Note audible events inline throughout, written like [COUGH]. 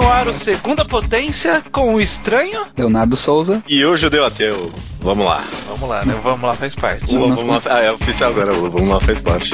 no ar o Segunda Potência com o Estranho. Leonardo Souza. E o Judeu Ateu. Vamos lá. Vamos lá, né? Vamos lá faz parte. Vamos, vamos lá. Ah, é oficial agora. Vamos lá faz parte.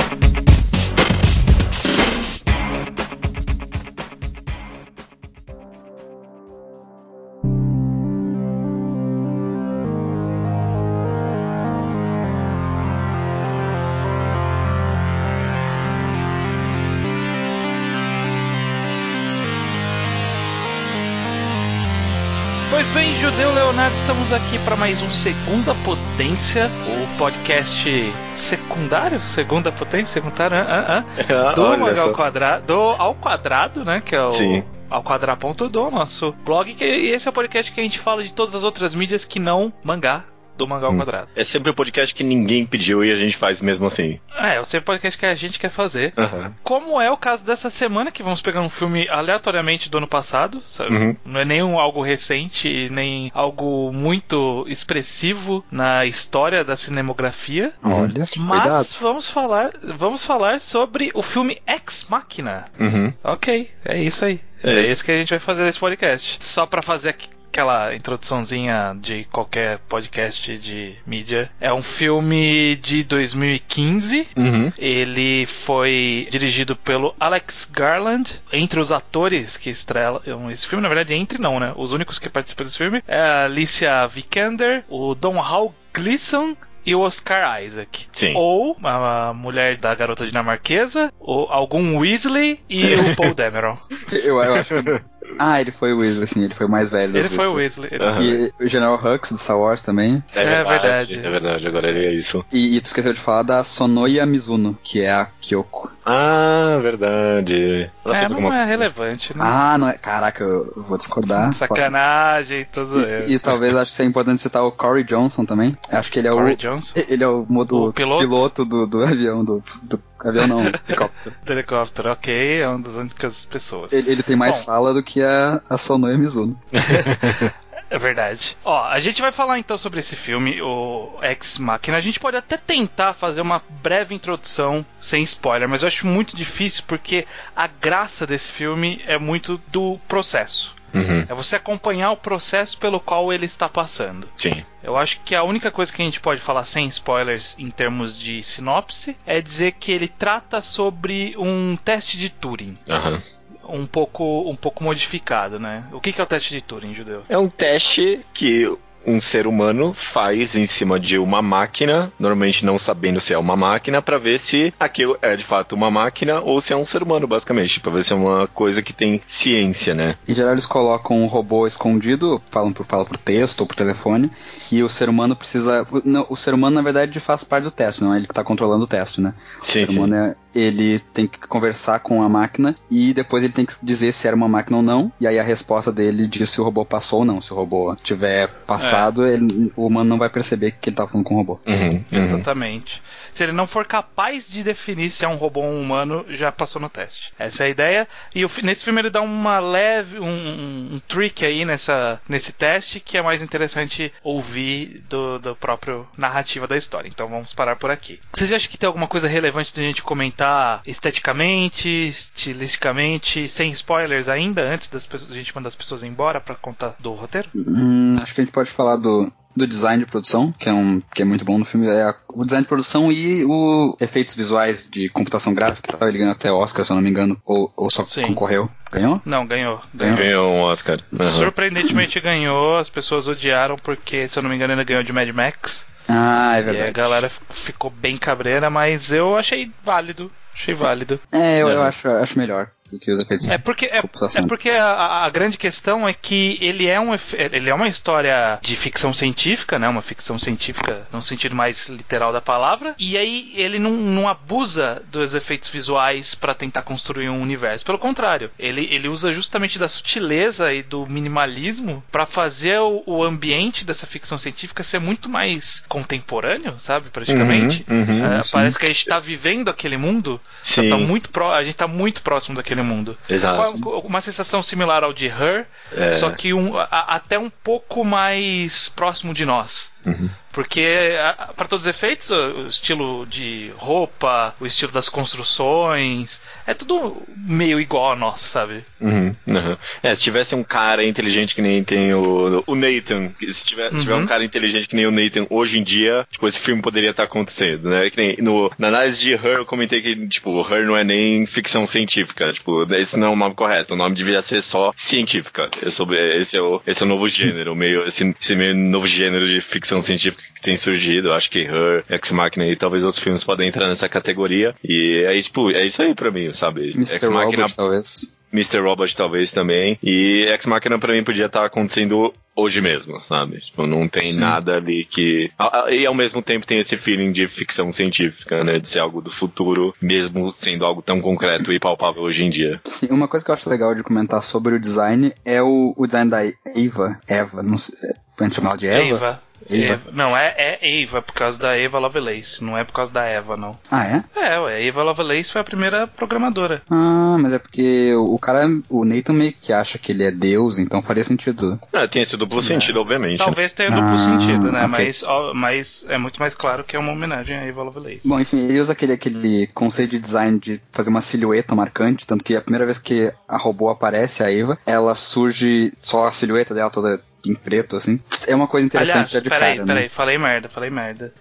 Leonardo, estamos aqui para mais um Segunda Potência, o podcast secundário, Segunda Potência, secundário, ah, [LAUGHS] ah, ah, do só. Quadrado, do Ao Quadrado, né, que é o Sim. ao quadrado.do, nosso blog, que e esse é o podcast que a gente fala de todas as outras mídias que não mangá do Mangá ao Hum. Quadrado. É sempre um podcast que ninguém pediu e a gente faz mesmo assim. É, é o sempre podcast que a gente quer fazer. Aham. Como é o caso dessa semana, que vamos pegar um filme aleatoriamente do ano passado, sabe? Uhum. Não é nenhum algo recente, nem algo muito expressivo na história da cinemografia. Olha, Mas cuidado. vamos falar, vamos falar sobre o filme Ex Machina. Uhum. Ok, é isso aí. É É, isso. que a gente vai fazer nesse podcast. Só pra fazer aqu- aquela introduçãozinha de qualquer podcast de mídia. É um filme de 2015. Uhum. Ele foi dirigido pelo Alex Garland. Entre os atores que estrelam esse filme, na verdade, entre não, né? Os únicos que participam desse filme é a Alicia Vikander, o Don Hall Gleason e o Oscar Isaac. Sim. Ou a mulher da garota dinamarquesa, ou algum Weasley e o [LAUGHS] Paul Dameron. Eu, eu acho que... Ah, ele foi o Weasley, sim, ele foi o mais velho Ele foi o Weasley. Weasley. Aham. E o General Hux do Star Wars também. É verdade. É verdade, agora ele é isso. E, e tu esqueceu de falar da Sonoya Mizuno, que é a Kyoko. Ah, verdade. Ela É, fez não alguma é relevante, né? Ah, não é. Caraca, eu vou discordar. Sacanagem, tô zoeiro. E, e talvez acho que seja importante citar o Corey Johnson também. Acho que ele é Corey o. Johnson, Ele é o, modo O piloto? do, do avião, do, do avião não, [LAUGHS] helicóptero. do helicóptero, ok, é uma das únicas pessoas. Ele, ele tem mais Bom. fala do que a, a Sonoya Mizuno. [LAUGHS] É verdade. Ó, a gente vai falar então sobre esse filme, o Ex Machina. A gente pode até tentar fazer uma breve introdução sem spoiler, mas eu acho muito difícil porque a graça desse filme é muito do processo. Uhum. É você acompanhar o processo pelo qual ele está passando. Sim. Eu acho que a única coisa que a gente pode falar sem spoilers em termos de sinopse é dizer que ele trata sobre um teste de Turing. Aham. Um pouco, um pouco modificado, né? O que que é o teste de Turing, judeu? É um teste que um ser humano faz em cima de uma máquina, normalmente não sabendo se é uma máquina, pra ver se aquilo é de fato uma máquina ou se é um ser humano, basicamente, Pra ver se é uma coisa que tem ciência, né? Em geral, eles colocam um robô escondido, falam por, falam por texto ou por telefone, e o ser humano precisa. o- não, o ser humano, na verdade, faz parte do teste, não é ele que está controlando o teste, né? O Sim, ser humano é, ele tem que conversar com a máquina e depois ele tem que dizer se era uma máquina ou não, e aí a resposta dele diz se o robô passou ou não. Se o robô tiver passado, ele- o humano não vai perceber que ele tá falando com o robô. Uhum, uhum. Exatamente. Se ele não for capaz de definir se é um robô ou um humano, já passou no teste. Essa é a ideia. E o nesse filme ele dá uma leve, um, um, um trick aí nessa, nesse teste que é mais interessante ouvir do, do próprio narrativa da história. Então vamos parar por aqui. Vocês acham que tem alguma coisa relevante de a gente comentar esteticamente, estilisticamente, sem spoilers ainda, antes das pessoas, a gente mandar as pessoas embora pra contar do roteiro? Hum, acho que a gente pode falar do, do design de produção, que é, um, que é muito bom no filme. É a- o design de produção e o efeitos visuais de computação gráfica. Tá? Ele ganhou até Oscar, se eu não me engano. Ou, ou só Sim. concorreu. Ganhou? Não, ganhou. ganhou. Ganhou um Oscar. Uhum. Surpreendentemente ganhou, as pessoas odiaram porque, se eu não me engano, ele ganhou de Mad Max. Ah, é E a verdade. galera ficou bem cabreira, mas eu achei válido. Achei válido. É, eu, eu Não. acho, acho melhor do que os efeitos É porque, é, é porque a, a- grande questão é que ele é, um, ele é uma história de ficção científica, né? Uma ficção científica no sentido mais literal da palavra. E aí ele não, não abusa dos efeitos visuais para tentar construir um universo. Pelo contrário, ele, ele usa justamente da sutileza e do minimalismo para fazer o, o ambiente dessa ficção científica ser muito mais contemporâneo, sabe? Praticamente. Uhum, uhum, É, parece que a gente tá vivendo aquele mundo. Sim. Tá muito pró- a gente tá muito próximo daquele mundo. Exato. Qual- Uma sensação similar ao de Her, É. só que um, a- até um pouco mais próximo de nós. Uhum. Porque, para todos os efeitos, o estilo de roupa, o estilo das construções, é tudo meio igual a nós, sabe? Uhum, uhum. É, se tivesse um cara inteligente que nem tem o, o Nathan, se tiver, se tiver um cara inteligente que nem o Nathan hoje em dia, tipo, esse filme poderia estar acontecendo, né? Que nem no, na análise de Her eu comentei que, tipo, Her não é nem ficção científica, tipo, esse não é o nome correto, o nome devia ser só científica. Esse, esse, é, o, esse é o novo gênero, meio, esse, esse meio novo gênero de ficção científica que tem surgido. Eu acho que Her, Ex Machina e talvez outros filmes podem entrar nessa categoria. E é isso, é isso aí pra mim, sabe? Mr. Ex Machina, Robot, talvez. Mr. Robot talvez também. E Ex Machina pra mim podia estar acontecendo hoje mesmo, sabe? Tipo, não tem Sim. nada ali que. E ao mesmo tempo tem esse feeling de ficção científica, né? De ser algo do futuro, mesmo sendo algo tão concreto e palpável hoje em dia. Sim, uma coisa que eu acho legal de comentar sobre o design é o, o design da Eva. Eva, não sei. Pode chamar de Eva? Eva. Eva. Não, é, é Eva por causa da Eva Lovelace, não é por causa da Eva, não. Ah, é? É, ué, a Eva Lovelace foi a primeira programadora. Ah, mas é porque o cara, o Nathan meio que acha que ele é Deus, então faria sentido. Ah, tem esse duplo é. sentido, obviamente. Talvez tenha duplo ah, sentido, né? Okay. Mas, ó, mas é muito mais claro que é uma homenagem a Eva Lovelace. Bom, enfim, ele usa aquele, aquele conceito de design de fazer uma silhueta marcante, tanto que a primeira vez que a robô aparece, a Eva, ela surge só a silhueta dela toda em preto, assim. É uma coisa interessante Aliás, de peraí, cara, peraí, né? falei merda, falei merda. [LAUGHS]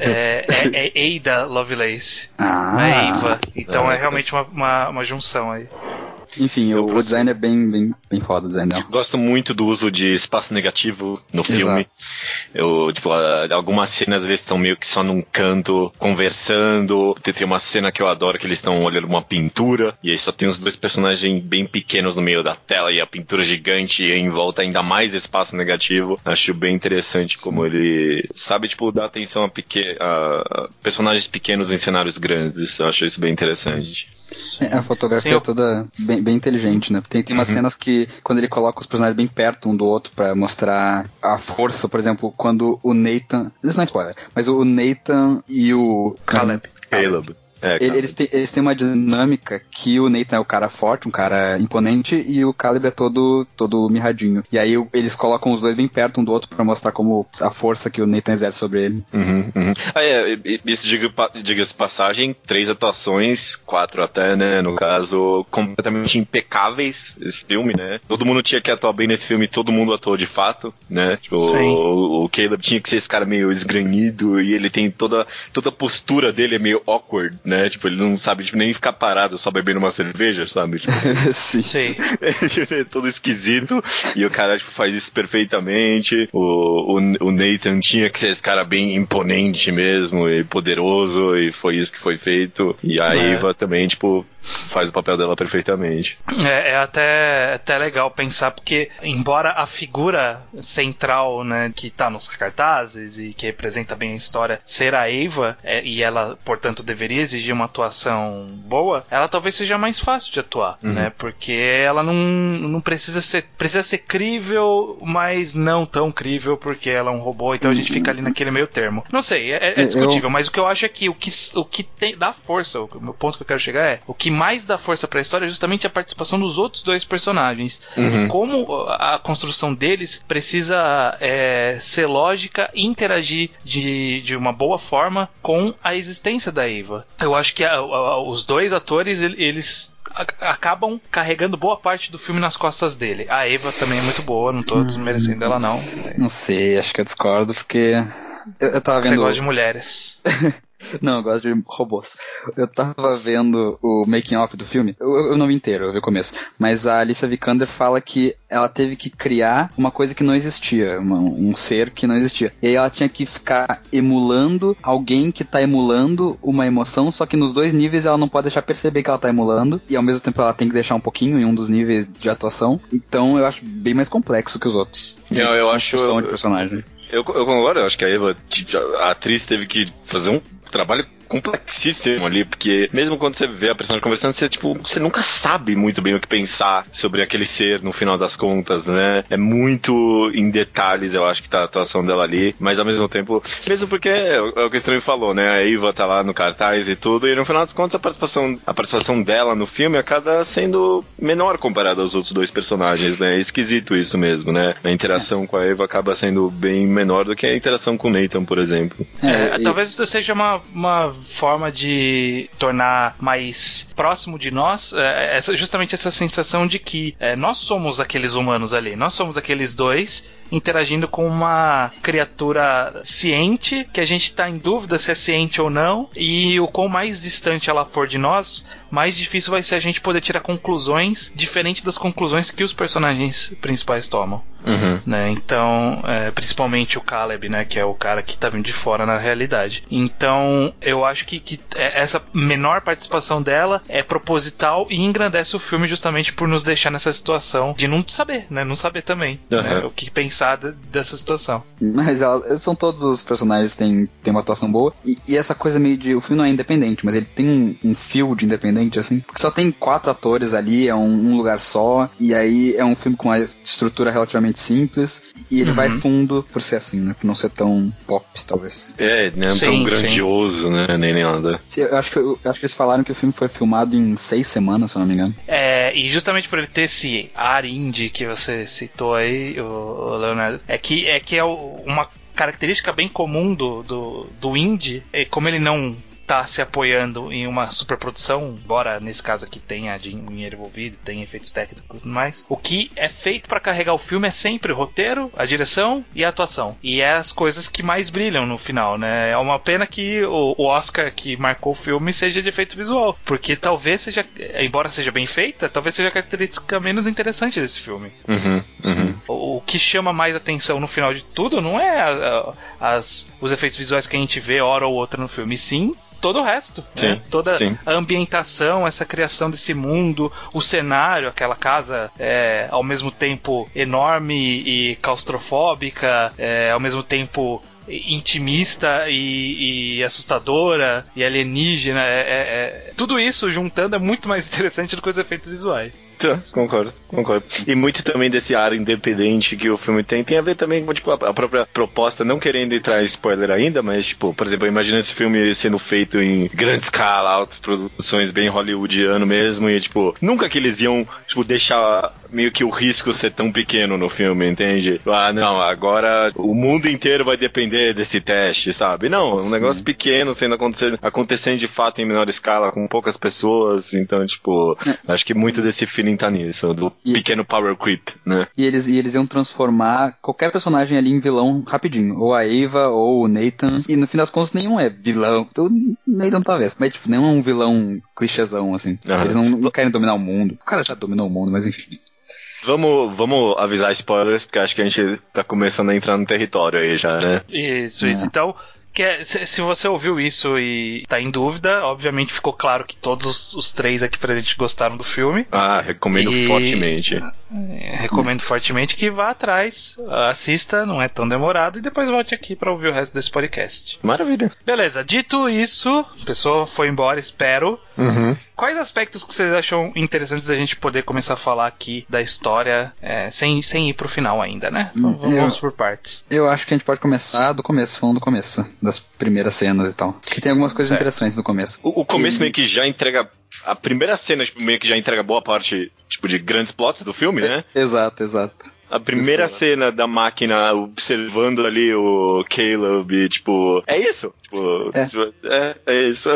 é, é, é Ada Lovelace. Ah. Não é Eva. Então ah, é realmente uma, uma, uma junção aí. Enfim, o, o, design é bem, bem, bem foda o design dela. Gosto muito do uso de espaço negativo no filme. Eu, tipo, algumas cenas eles estão meio que só num canto conversando. Tem uma cena que eu adoro que eles estão olhando uma pintura e aí só tem os dois personagens bem pequenos no meio da tela e a pintura gigante e em volta ainda mais espaço negativo. Acho bem interessante como ele sabe, tipo, dar atenção a, pequ... a personagens pequenos em cenários grandes. Eu acho isso bem interessante. É, a fotografia Sim, é toda bem, bem inteligente, né? Tem, tem umas uhum. cenas que, quando ele coloca os personagens bem perto um do outro para mostrar a força, por exemplo, quando o Nathan. Isso não é spoiler, mas o Nathan e o. Caleb. Caleb. É, eles, têm, eles têm uma dinâmica que o Nathan é o cara forte, um cara imponente, e o Caleb é todo, todo mirradinho. E aí eles colocam os dois bem perto um do outro para mostrar como a força que o Nathan exerce sobre ele. Uhum, uhum. Ah, é, isso diga-se diga passagem, três atuações, quatro até, né, no caso, completamente impecáveis esse filme, né? Todo mundo tinha que atuar bem nesse filme, todo mundo atuou de fato, né? Tipo, o, o Caleb tinha que ser esse cara meio esgranido e ele tem toda, toda a postura dele é meio awkward, né? Tipo, ele não sabe tipo, nem ficar parado só bebendo uma cerveja, sabe? Tipo, [LAUGHS] Sim. Sim. [LAUGHS] é todo esquisito. E o cara tipo, faz isso perfeitamente. O, o, o Nathan tinha que ser esse cara bem imponente mesmo e poderoso, e foi isso que foi feito. E a é. Eva também, tipo, faz o papel dela perfeitamente. É, é até, até legal pensar, porque embora a figura central, né, que tá nos cartazes e que representa bem a história ser a Eva, é, e ela, portanto, deveria exigir uma atuação boa, ela talvez seja mais fácil de atuar, uhum. né, porque ela não, não precisa ser, precisa ser crível, mas não tão crível, porque ela é um robô, então a gente fica ali naquele meio termo. Não sei, é, é discutível, eu... mas o que eu acho é que o que, o que tem, dá força, o meu ponto que eu quero chegar é, o que mais dá força para a história é justamente a participação dos outros dois personagens. Uhum. Como a construção deles precisa é, ser lógica e interagir de, de uma boa forma com a existência da Eva. Eu acho que a, a, os dois atores, eles acabam carregando boa parte do filme nas costas dele. A Eva também é muito boa, não tô hum. desmerecendo ela não. Mas... Não sei, acho que eu discordo porque eu, eu tava vendo. Você gosta de mulheres. [LAUGHS] Não, eu gosto de robôs. Eu tava vendo o making off do filme, eu, eu, não vi inteiro, eu vi o começo, mas a Alicia Vikander fala que ela teve que criar uma coisa que não existia, uma, um ser que não existia. E aí ela tinha que ficar emulando alguém que tá emulando uma emoção, só que nos dois níveis ela não pode deixar perceber que ela tá emulando, e ao mesmo tempo ela tem que deixar um pouquinho em um dos níveis de atuação. Então eu acho bem mais complexo que os outros. Não, eu acho. de personagem. Eu, eu concordo, eu acho que a Eva, a atriz teve que fazer um trabalho complexíssimo ali, porque mesmo quando você vê a personagem conversando, você, tipo, você nunca sabe muito bem o que pensar sobre aquele ser no final das contas, né? É muito em detalhes, eu acho que tá a atuação dela ali, mas ao mesmo tempo, mesmo porque é o que o Estranho falou, né? A Eva tá lá no cartaz e tudo, e no final das contas a participação, a participação dela no filme acaba sendo menor comparada aos outros dois personagens, né? É esquisito isso mesmo, né? A interação com a Eva acaba sendo bem menor do que a interação com o Nathan, por exemplo. É, e... Talvez seja uma, uma forma de tornar mais próximo de nós é, essa, justamente essa sensação de que é, nós somos aqueles humanos ali, nós somos aqueles dois interagindo com uma criatura ciente, que a gente está em dúvida se é ciente ou não, e o quão mais distante ela for de nós, mais difícil vai ser a gente poder tirar conclusões diferentes das conclusões que os personagens principais tomam. Uhum. Né? Então, é, principalmente o Caleb, né, que é o cara que tá vindo de fora na realidade. Então, eu acho que, que é, essa menor participação dela é proposital e engrandece o filme justamente por nos deixar nessa situação de não saber, né? Não saber também uhum. né, o que pensar dessa situação. Mas ela, são todos os personagens têm, têm uma atuação boa e, e, essa coisa meio de o filme não é independente, mas ele tem um, um fio de independente assim, porque só tem quatro atores ali, é um, um lugar só e aí é um filme com uma estrutura relativamente simples e ele uhum. vai fundo por ser assim, né? Por não ser tão pop, talvez. É, não é tão grandioso, sim. né? Nem nada. Sim, eu acho, que, eu acho que eles falaram que o filme foi filmado em seis semanas, se eu não me engano. É, e justamente por ele ter esse ar indie que você citou aí, o, o Leonardo, é que é, que é uma característica bem comum do, do, do indie, é como ele não tá se apoiando em uma superprodução, embora nesse caso aqui tenha dinheiro envolvido, tenha efeitos técnicos e tudo mais, o que é feito para carregar o filme é sempre o roteiro, a direção e a atuação. E é as coisas que mais brilham no final, né? É uma pena que o, o Oscar que marcou o filme seja de efeito visual, porque talvez seja, embora seja bem feita, talvez seja a característica menos interessante desse filme. Uhum, uhum. O, o, que chama mais atenção no final de tudo não é a, a, as, os efeitos visuais que a gente vê hora ou outra no filme, sim todo o resto. Sim, né? Toda sim. a ambientação, essa criação desse mundo, o cenário, aquela casa é, ao mesmo tempo enorme e claustrofóbica, é, ao mesmo tempo intimista e, e, assustadora e alienígena. É, é, é, tudo isso juntando é muito mais interessante do que os efeitos visuais. Tá, concordo, concordo. E muito também desse ar independente que o filme tem, tem a ver também com tipo, a, própria proposta, não querendo entrar em spoiler ainda, mas, tipo, por exemplo, imagina esse filme sendo feito em grande escala, altas produções, bem hollywoodiano mesmo, e, tipo, nunca que eles iam, tipo, deixar meio que o risco ser tão pequeno no filme, entende? Ah, não, agora o mundo inteiro vai depender desse teste, sabe? Não, um Sim. negócio pequeno sendo acontecendo, acontecendo de fato em menor escala, com poucas pessoas, então, tipo, é. acho que muito desse feeling tá nisso, do e, pequeno power creep, né? E eles, e eles iam transformar qualquer personagem ali em vilão rapidinho, ou a Eva, ou o Nathan, e no fim das contas nenhum é vilão, então, o Nathan talvez, mas tipo, nenhum é um vilão clichêzão, assim. Eles não, não querem dominar o mundo. O cara já dominou o mundo, mas enfim. Vamos, vamos avisar spoilers, porque acho que a gente tá começando a entrar no território aí já, né? Isso, isso. É. Então, que é, se, se, você ouviu isso e tá em dúvida, obviamente ficou claro que todos os três aqui presentes gostaram do filme. Ah, recomendo e... fortemente. Recomendo fortemente que vá atrás, assista, não é tão demorado, e depois volte aqui para ouvir o resto desse podcast. Maravilha. Beleza, dito isso, a pessoa foi embora, espero. Uhum. Quais aspectos que vocês acham interessantes da gente poder começar a falar aqui da história é, sem, sem ir pro final ainda, né? Então, vamos eu, por partes. Eu acho que a gente pode começar do começo, falando do começo das primeiras cenas e tal. Que tem algumas coisas certo. interessantes no começo. O, o começo e... meio que já entrega. A primeira cena, tipo, meio que já entrega boa parte, tipo, de grandes plots do filme, né? É, exato, exato. A primeira cena da máquina observando ali o Caleb, tipo, é isso? Tipo, é, tipo, é, é isso.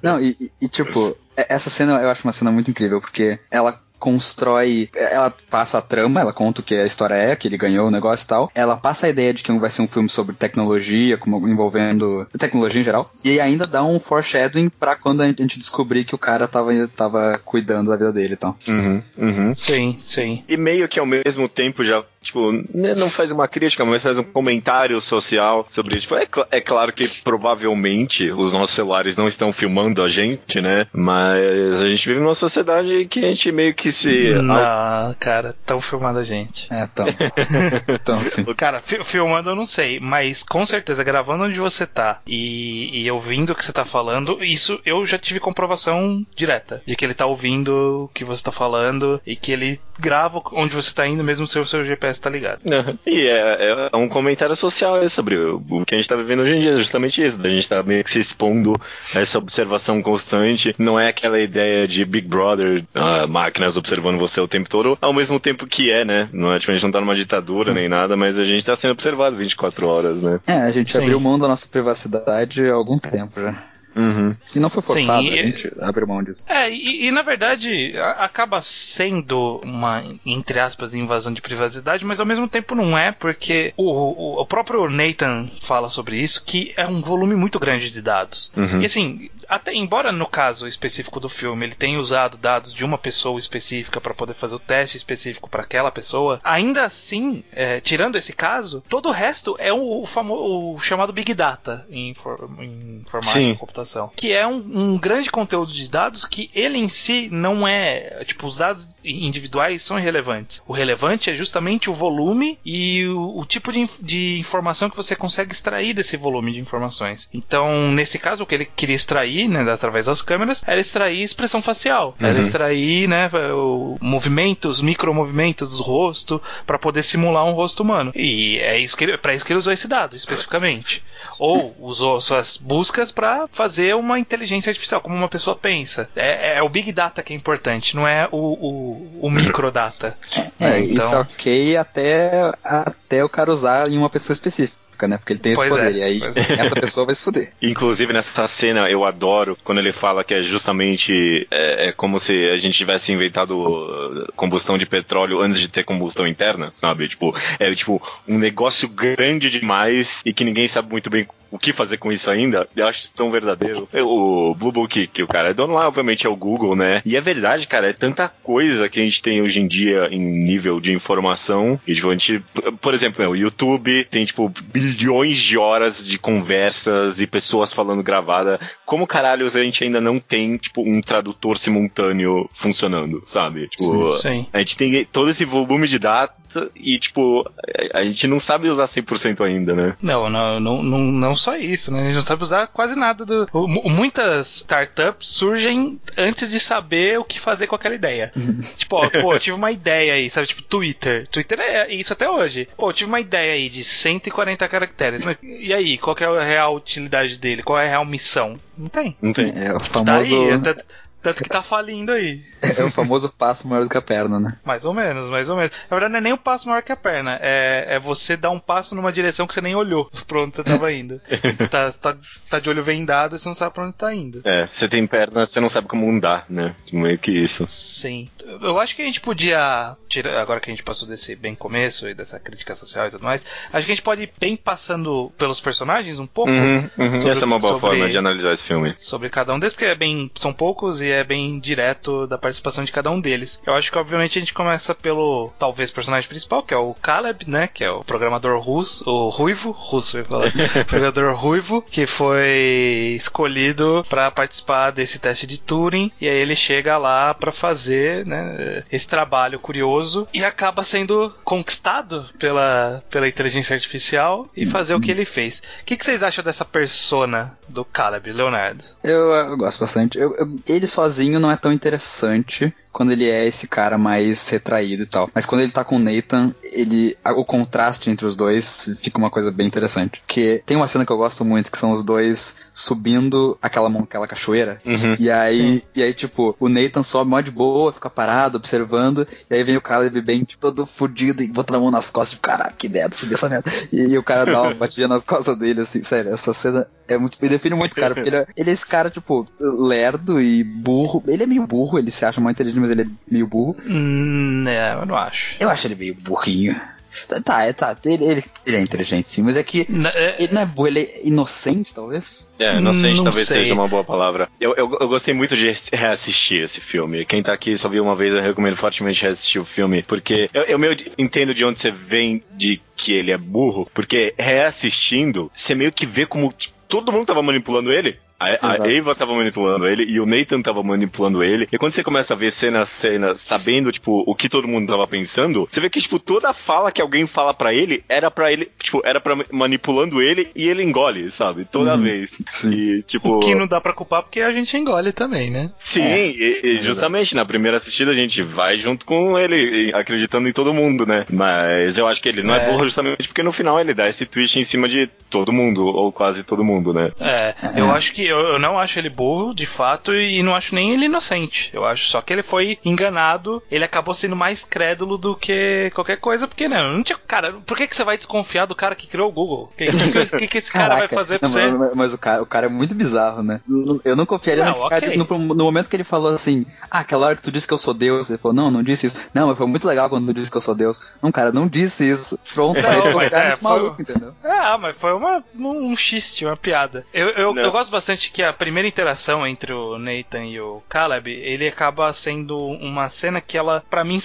Não, e, e, tipo, [LAUGHS] essa cena eu acho uma cena muito incrível, porque ela constrói. Ela passa a trama, ela conta o que a história é, que ele ganhou o negócio e tal. Ela passa a ideia de que vai ser um filme sobre tecnologia, como envolvendo tecnologia em geral. E ainda dá um foreshadowing pra quando a gente descobrir que o cara tava, tava cuidando da vida dele e tal. Uhum, uhum. Sim, sim. E meio que ao mesmo tempo já Tipo, né, não faz uma crítica, mas faz um comentário social sobre, tipo, é, cl é claro que provavelmente os nossos celulares não estão filmando a gente, né? Mas a gente vive numa sociedade que a gente meio que se. Não, cara, estão filmando a gente. É, tão. [LAUGHS] então, sim. Cara, fi filmando eu não sei, mas com certeza, gravando onde você tá e, e ouvindo o que você tá falando, isso eu já tive comprovação direta de que ele tá ouvindo o que você tá falando e que ele grava onde você tá indo, mesmo se o seu GPS tá ligado. Uhum. E é, é, um comentário social sobre o, o, que a gente tá vivendo hoje em dia, justamente isso. A gente tá meio que se expondo a essa observação constante. Não é aquela ideia de Big Brother, uh, máquinas observando você o tempo todo, ao mesmo tempo que é, né? Não é, tipo, a gente não tá numa ditadura nem nada, mas a gente tá sendo observado 24 horas, né? É, a gente Sim. abriu mão da nossa privacidade há algum tempo já. Uhum. E não foi forçado Sim, e, a gente abrir mão disso. É, e, e, na verdade acaba sendo uma, entre aspas, invasão de privacidade, mas ao mesmo tempo não é, porque o, o, o próprio Nathan fala sobre isso, que é um volume muito grande de dados. Uhum. E assim, até embora no caso específico do filme ele tenha usado dados de uma pessoa específica para poder fazer o teste específico para aquela pessoa, ainda assim, é, tirando esse caso, todo o resto é o, o, famo, o chamado Big Data em, for, em informática e computação, que é um, um, grande conteúdo de dados que ele em si não é, tipo, os dados individuais são irrelevantes. O relevante é justamente o volume e o, o tipo de, de informação que você consegue extrair desse volume de informações. Então, nesse caso, o que ele queria extrair né, através das câmeras, era extrair expressão facial, uhum. era extrair, né, o movimentos, micromovimentos do rosto para poder simular um rosto humano. E é isso que para isso que ele usou esse dado especificamente. Ou usou suas buscas para fazer uma inteligência artificial, como uma pessoa pensa. É, é, o big data que é importante, não é o, o, o microdata. É, então... isso é ok até, até o cara usar em uma pessoa específica época, né? Porque ele tem esse pois poder. É, e aí é. essa pessoa vai se fuder. [LAUGHS] Inclusive, nessa cena, eu adoro quando ele fala que é justamente é, é, como se a gente tivesse inventado uh, combustão de petróleo antes de ter combustão interna, sabe? Tipo, é tipo um negócio grande demais e que ninguém sabe muito bem o que fazer com isso ainda, eu acho isso tão verdadeiro. O Blue Book, que o cara é dono lá, obviamente é o Google, né? E é verdade, cara, é tanta coisa que a gente tem hoje em dia em nível de informação. E, tipo, a gente, por exemplo, o YouTube tem, tipo, bilhões de horas de conversas e pessoas falando gravada. Como caralhos a gente ainda não tem, tipo, um tradutor simultâneo funcionando, sabe? Tipo, sim, sim. a gente tem todo esse volume de dados e, tipo, a gente não sabe usar 100% ainda, né? Não, não, não, não, não só isso, né? A gente não sabe usar quase nada do. Muitas startups surgem antes de saber o que fazer com aquela ideia. [LAUGHS] tipo, ó, pô, eu tive uma ideia aí, sabe? Tipo, Twitter. Twitter é isso até hoje. Pô, eu tive uma ideia aí de 140 caracteres. E aí, qual é a real utilidade dele? Qual é a real missão? Não tem. Não tem. É o famoso. Tá aí, tanto que tá falindo aí. [LAUGHS] É o famoso passo maior do que a perna, né? Mais ou menos, mais ou menos. Na verdade, não é nem o passo maior que a perna. É, é você dar um passo numa direção que você nem olhou [LAUGHS] pra onde você tava indo. você, tá, tá, tá, de olho vendado e você não sabe pra onde tá indo. É, você tem perna, você não sabe como andar, né? Meio que isso. Sim. Eu acho que a gente podia, agora que a gente passou desse bem começo e dessa crítica social e tudo mais, acho que a gente pode ir bem passando pelos personagens um pouco. Uhum, uhum. Sobre, Essa é uma boa sobre, forma de analisar esse filme. Sobre cada um deles, porque é bem, são poucos e é bem direto da participação de cada um deles. Eu acho que, obviamente, a gente começa pelo, talvez, personagem principal, que é o Caleb, né? Que é o programador russo, o Ruivo, russo, eu falar, [LAUGHS] programador Ruivo, que foi escolhido para participar desse teste de Turing. E aí ele chega lá para fazer, né? Esse trabalho curioso e acaba sendo conquistado pela, pela inteligência artificial e fazer o que ele fez. O que, que vocês acham dessa persona do Caleb, Leonardo? Eu, eu gosto bastante. Eu, eu, ele sozinho não é tão interessante quando ele é esse cara mais retraído e tal. Mas quando ele tá com o Nathan, ele. O contraste entre os dois fica uma coisa bem interessante. Porque tem uma cena que eu gosto muito, que são os dois subindo aquela, aquela cachoeira. Uhum. E aí, e aí, tipo, o Nathan sobe mó de boa, fica parado, observando. E aí vem o Caleb bem, tipo, todo fudido e botando a mão nas costas, tipo, caraca, que ideia de subir essa merda. E, e o cara dá uma [LAUGHS] batidinha nas costas dele, assim, sério, essa cena é muito. Me define muito, cara, porque ele é, ele é esse cara, tipo, lerdo e burro. Ele é meio burro, ele se acha mais inteligente mas ele é meio burro. Hum, é, eu não acho. Eu acho ele meio burrinho. Tá, tá, é, tá. Ele, ele, ele é inteligente, sim, mas é que Na- é- ele não é burro, ele é inocente, talvez. É, inocente Não talvez sei. seja uma boa palavra. Eu, eu, eu gostei muito de reassistir esse filme. Quem tá aqui só viu uma vez, eu recomendo fortemente reassistir o filme, porque eu, eu meio entendo de onde você vem de que ele é burro, porque reassistindo, você meio que vê como tipo, todo mundo tava manipulando ele. A, a. Ava tava manipulando ele e o Nathan tava manipulando ele. E quando você começa a ver cena a cena, sabendo, tipo, o que todo mundo tava pensando, você vê que, tipo, toda fala que alguém fala pra ele era pra ele, tipo, era pra manipulando ele e ele engole, sabe? Toda Uhum. vez. Sim. E, tipo. O que não dá pra culpar porque a gente engole também, né? Sim, É, e, e justamente na primeira assistida a gente vai junto com ele, acreditando em todo mundo, né? Mas eu acho que ele não é, É. burro justamente porque no final ele dá esse twist em cima de todo mundo, ou quase todo mundo, né? É, eu acho que eu, eu não acho ele burro, de fato, e não acho nem ele inocente. Eu acho só que ele foi enganado, ele acabou sendo mais crédulo do que qualquer coisa, porque né, não tinha. Cara, por que, que você vai desconfiar do cara que criou o Google? O que, que, que, que esse cara vai fazer pra não, você? Mas, mas o, cara, o cara é muito bizarro, né? Eu não confiaria Não, naquele cara ok. no, no momento que ele falou assim: Ah, aquela hora que tu disse que eu sou Deus. Ele falou: Não, não disse isso. Não, mas foi muito legal quando tu disse que eu sou Deus. Não, cara, não disse isso. Pronto, Não, aí mas confiar é, foi- maluco, entendeu? Ah, mas foi uma, um xiste, uma piada. Eu, eu, eu gosto bastante que a primeira interação entre o Nathan e o Caleb, ele acaba sendo uma cena que ela, pra mim,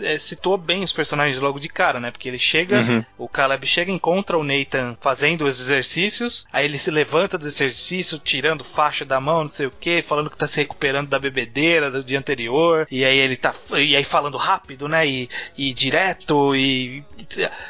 eh, citou bem os personagens logo de cara, né? Porque ele chega, Uhum. o Caleb chega, encontra o Nathan fazendo os exercícios, aí ele se levanta do exercício, tirando faixa da mão, não sei o que, falando que tá se recuperando da bebedeira do dia anterior, e aí ele tá. E aí falando rápido, né? E, e direto, e.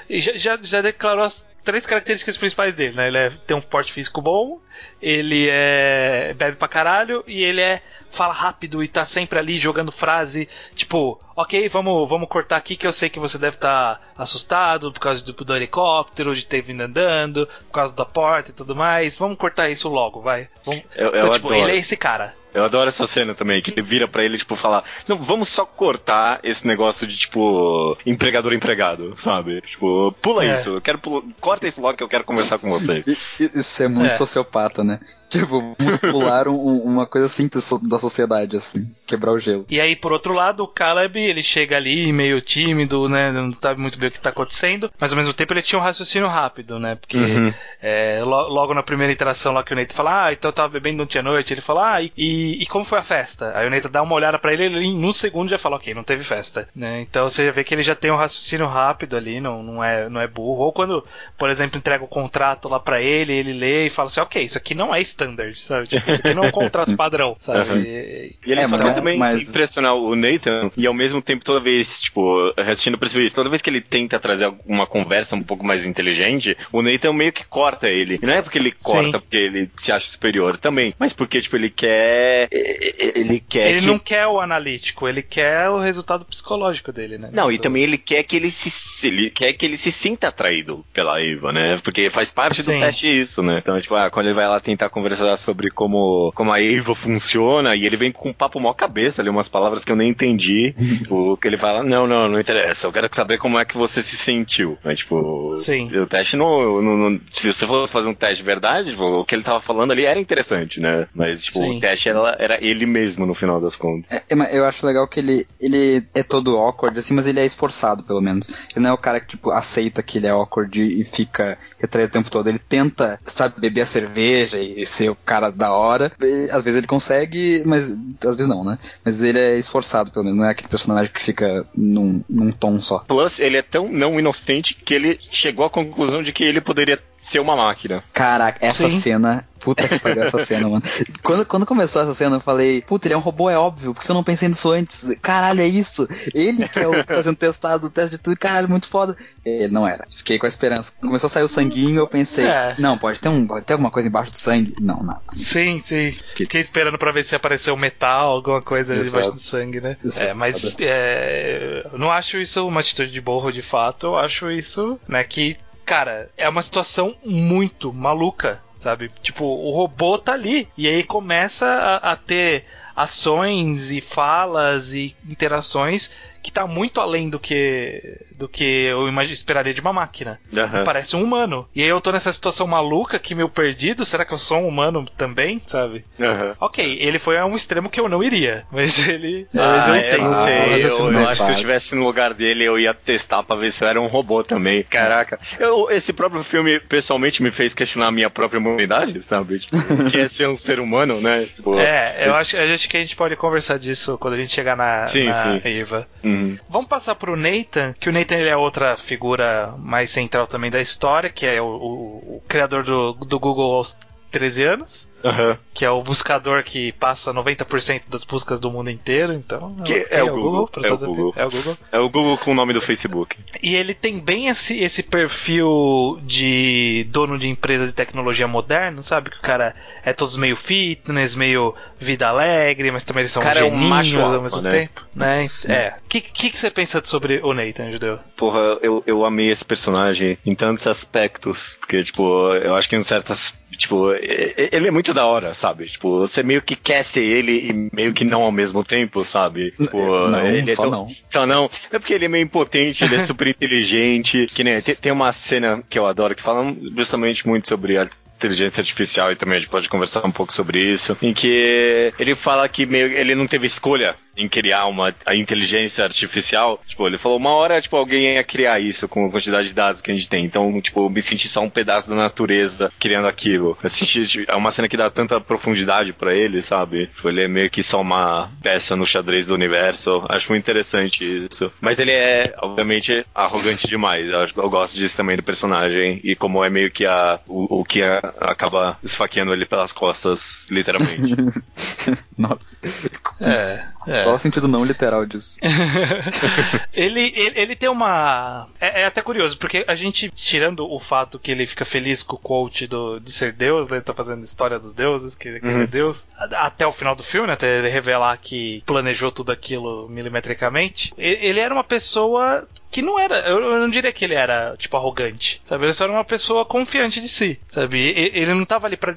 e já, já, já declarou as três características principais dele, né? Ele é, tem um porte físico bom, ele é bebe pra caralho e ele é fala rápido e tá sempre ali jogando frase, tipo, ok, vamos, vamos cortar aqui que eu sei que você deve estar assustado por causa do, do helicóptero, de ter vindo andando, por causa da porta e tudo mais. Vamos cortar isso logo, vai. Vamos... Eu, eu Então, tipo, ele é esse cara. Eu adoro essa cena também, que ele vira pra ele, tipo, falar, não, vamos só cortar esse negócio de, tipo, empregador-empregado, sabe? Tipo, pula É. isso, eu quero pular, corta isso logo que eu quero conversar com [LAUGHS] você. Isso é muito É. sociopata, né? Tipo, manipular um- uma coisa simples da sociedade, assim. Quebrar o gelo. E aí, por outro lado, o Caleb, ele chega ali meio tímido, né? Não sabe muito bem o que tá acontecendo, mas ao mesmo tempo ele tinha um raciocínio rápido, né? Porque Uhum. é, lo- logo na primeira interação lá que o Nathan fala, ah, então eu tava bebendo ontem à noite, ele fala, ah, e, e, e como foi a festa? Aí o Nathan dá uma olhada pra ele, ele em um segundo já fala, ok, não teve festa, né? Então você vê que ele já tem um raciocínio rápido ali, não, não, é, não é burro. Ou quando, por exemplo, entrega o contrato lá pra ele, ele lê e fala assim, ok, isso aqui não é standard, sabe? Tipo, isso aqui não é um [LAUGHS] contrato padrão, sabe? Uhum. E- E ele É, só mas- quer também mas- impressionar o Nathan e ao mesmo tempo toda vez, tipo, assistindo pra isso, toda vez que ele tenta trazer uma conversa um pouco mais inteligente, o Nathan meio que corta ele. E não é porque ele corta Sim. porque ele se acha superior também, mas porque, tipo, ele quer. Ele quer ele que. não quer o analítico, ele quer o resultado psicológico dele, né? Não, e Do- também ele quer que ele se ele quer que ele se sinta atraído pela Eva, né? Porque faz parte do Sim. teste isso, né? Então, tipo, ah, quando ele vai lá tentar conversar sobre como, como a Eva funciona, e ele vem com um papo mó cabeça ali, umas palavras que eu nem entendi. [LAUGHS] tipo, que ele fala, não, não, não interessa, eu quero saber como é que você se sentiu. Mas, tipo, Sim. o teste não, não, não- Se você fosse fazer um teste de verdade, tipo, o que ele tava falando ali era interessante, né? Mas, tipo, Sim. o teste era, era ele mesmo no final das contas. É, é, mas eu acho legal que ele, ele é todo awkward, assim, mas ele é esforçado, pelo menos. Ele não é o cara que, tipo, aceita que ele é awkward e fica retraído o tempo todo. Ele tenta, sabe, beber a cerveja e ser o cara da hora. Às vezes ele consegue, mas às vezes não, né? Mas ele é esforçado, pelo menos. Não é aquele personagem que fica num, num tom só. Plus, ele é tão não inocente que ele chegou à conclusão de que ele poderia ser uma máquina. Caraca, essa Sim. cena. Puta que pariu essa cena, mano. [LAUGHS] Quando, quando começou essa cena, eu falei, puta, ele é um robô, é óbvio, porque eu não pensei nisso antes. Caralho, é isso. Ele que é o que tá sendo testado, o teste de tudo, caralho, muito foda. Ele não era. Fiquei com a esperança. Começou a sair o sanguinho, eu pensei, É. não, pode ter, um, pode ter alguma coisa embaixo do sangue. Não, nada. Sim, sim. Fiquei- Fiquei esperando pra ver se apareceu metal, alguma coisa ali Exato. debaixo do sangue, né? Exato. É, mas é, eu não acho isso uma atitude de burro de fato, eu acho isso, né, que, cara, é uma situação muito maluca, sabe? Tipo, o robô tá ali, e aí começa a, a ter ações e falas e interações que tá muito além do que do que eu esperaria de uma máquina. Aham. Parece um humano. E aí eu tô nessa situação maluca que meio perdido, será que eu sou um humano também, sabe? Aham. Ok, ele foi a um extremo que eu não iria, mas [LAUGHS] ele. Ah, mas eu eu entendo. Ah, sei, mas eu, assim, eu não acho que se eu estivesse no lugar dele, eu ia testar pra ver se eu era um robô também. Caraca, eu- esse próprio filme, pessoalmente, me fez questionar a minha própria humanidade, sabe? Tipo, [LAUGHS] que é ser um ser humano, né? Tipo, É, eu esse- acho, eu acho que a gente pode conversar disso quando a gente chegar na, Sim, na sim. Eva. Uhum. Vamos passar pro Nathan, que o Nathan ele é outra figura mais central também da história, que é o, o- o criador do, do Google aos 13 anos, Aham. que é o buscador que passa 90% das buscas do mundo inteiro, então... Que ok, é o Google, pra é o Google. é o Google. É o Google com o nome do Facebook. E ele tem bem esse, esse perfil de dono de empresa de tecnologia moderno, sabe? Que o cara é todos meio fitness, meio vida alegre, mas também eles são O cara é um geninhos macho ao mesmo né? tempo. Né? É. O que, que, que você pensa sobre o Nathan, Judeu? Porra, eu, eu amei esse personagem em tantos aspectos. Porque, tipo, eu acho que em certas. Tipo, ele é muito da hora, sabe? Tipo, você meio que quer ser ele e meio que não ao mesmo tempo, sabe? Tipo, não, ele é só tão- não. Só não. É porque ele é meio impotente, ele é super inteligente. Que nem, tem, tem uma cena que eu adoro que fala justamente muito sobre a inteligência artificial e também a gente pode conversar um pouco sobre isso, em que ele fala que meio ele não teve escolha em criar uma a inteligência artificial. Tipo, ele falou uma hora, tipo, alguém ia criar isso com a quantidade de dados que a gente tem. Então, tipo, eu me senti só um pedaço da natureza criando aquilo. Eu senti, tipo, é uma cena que dá tanta profundidade pra ele, sabe? Tipo, ele é meio que só uma peça no xadrez do universo. Acho muito interessante isso. Mas ele é, obviamente, arrogante demais. Eu, acho- eu gosto disso também do personagem. E como é meio que a, o, o que a- acaba esfaqueando ele pelas costas, literalmente. [LAUGHS] [LAUGHS] É. é. Qual o sentido não literal disso? [LAUGHS] ele, ele, ele tem uma. É, é até curioso, porque a gente, tirando o fato que ele fica feliz com o quote do, de ser Deus, né, ele tá fazendo história dos deuses, que, que ele é Uhum. Deus, até o final do filme, né, até ele revelar que planejou tudo aquilo milimetricamente. Ele, ele era uma pessoa que não era, eu, não diria que ele era, tipo, arrogante, sabe? Ele só era uma pessoa confiante de si, sabe? Ele não tava ali pra,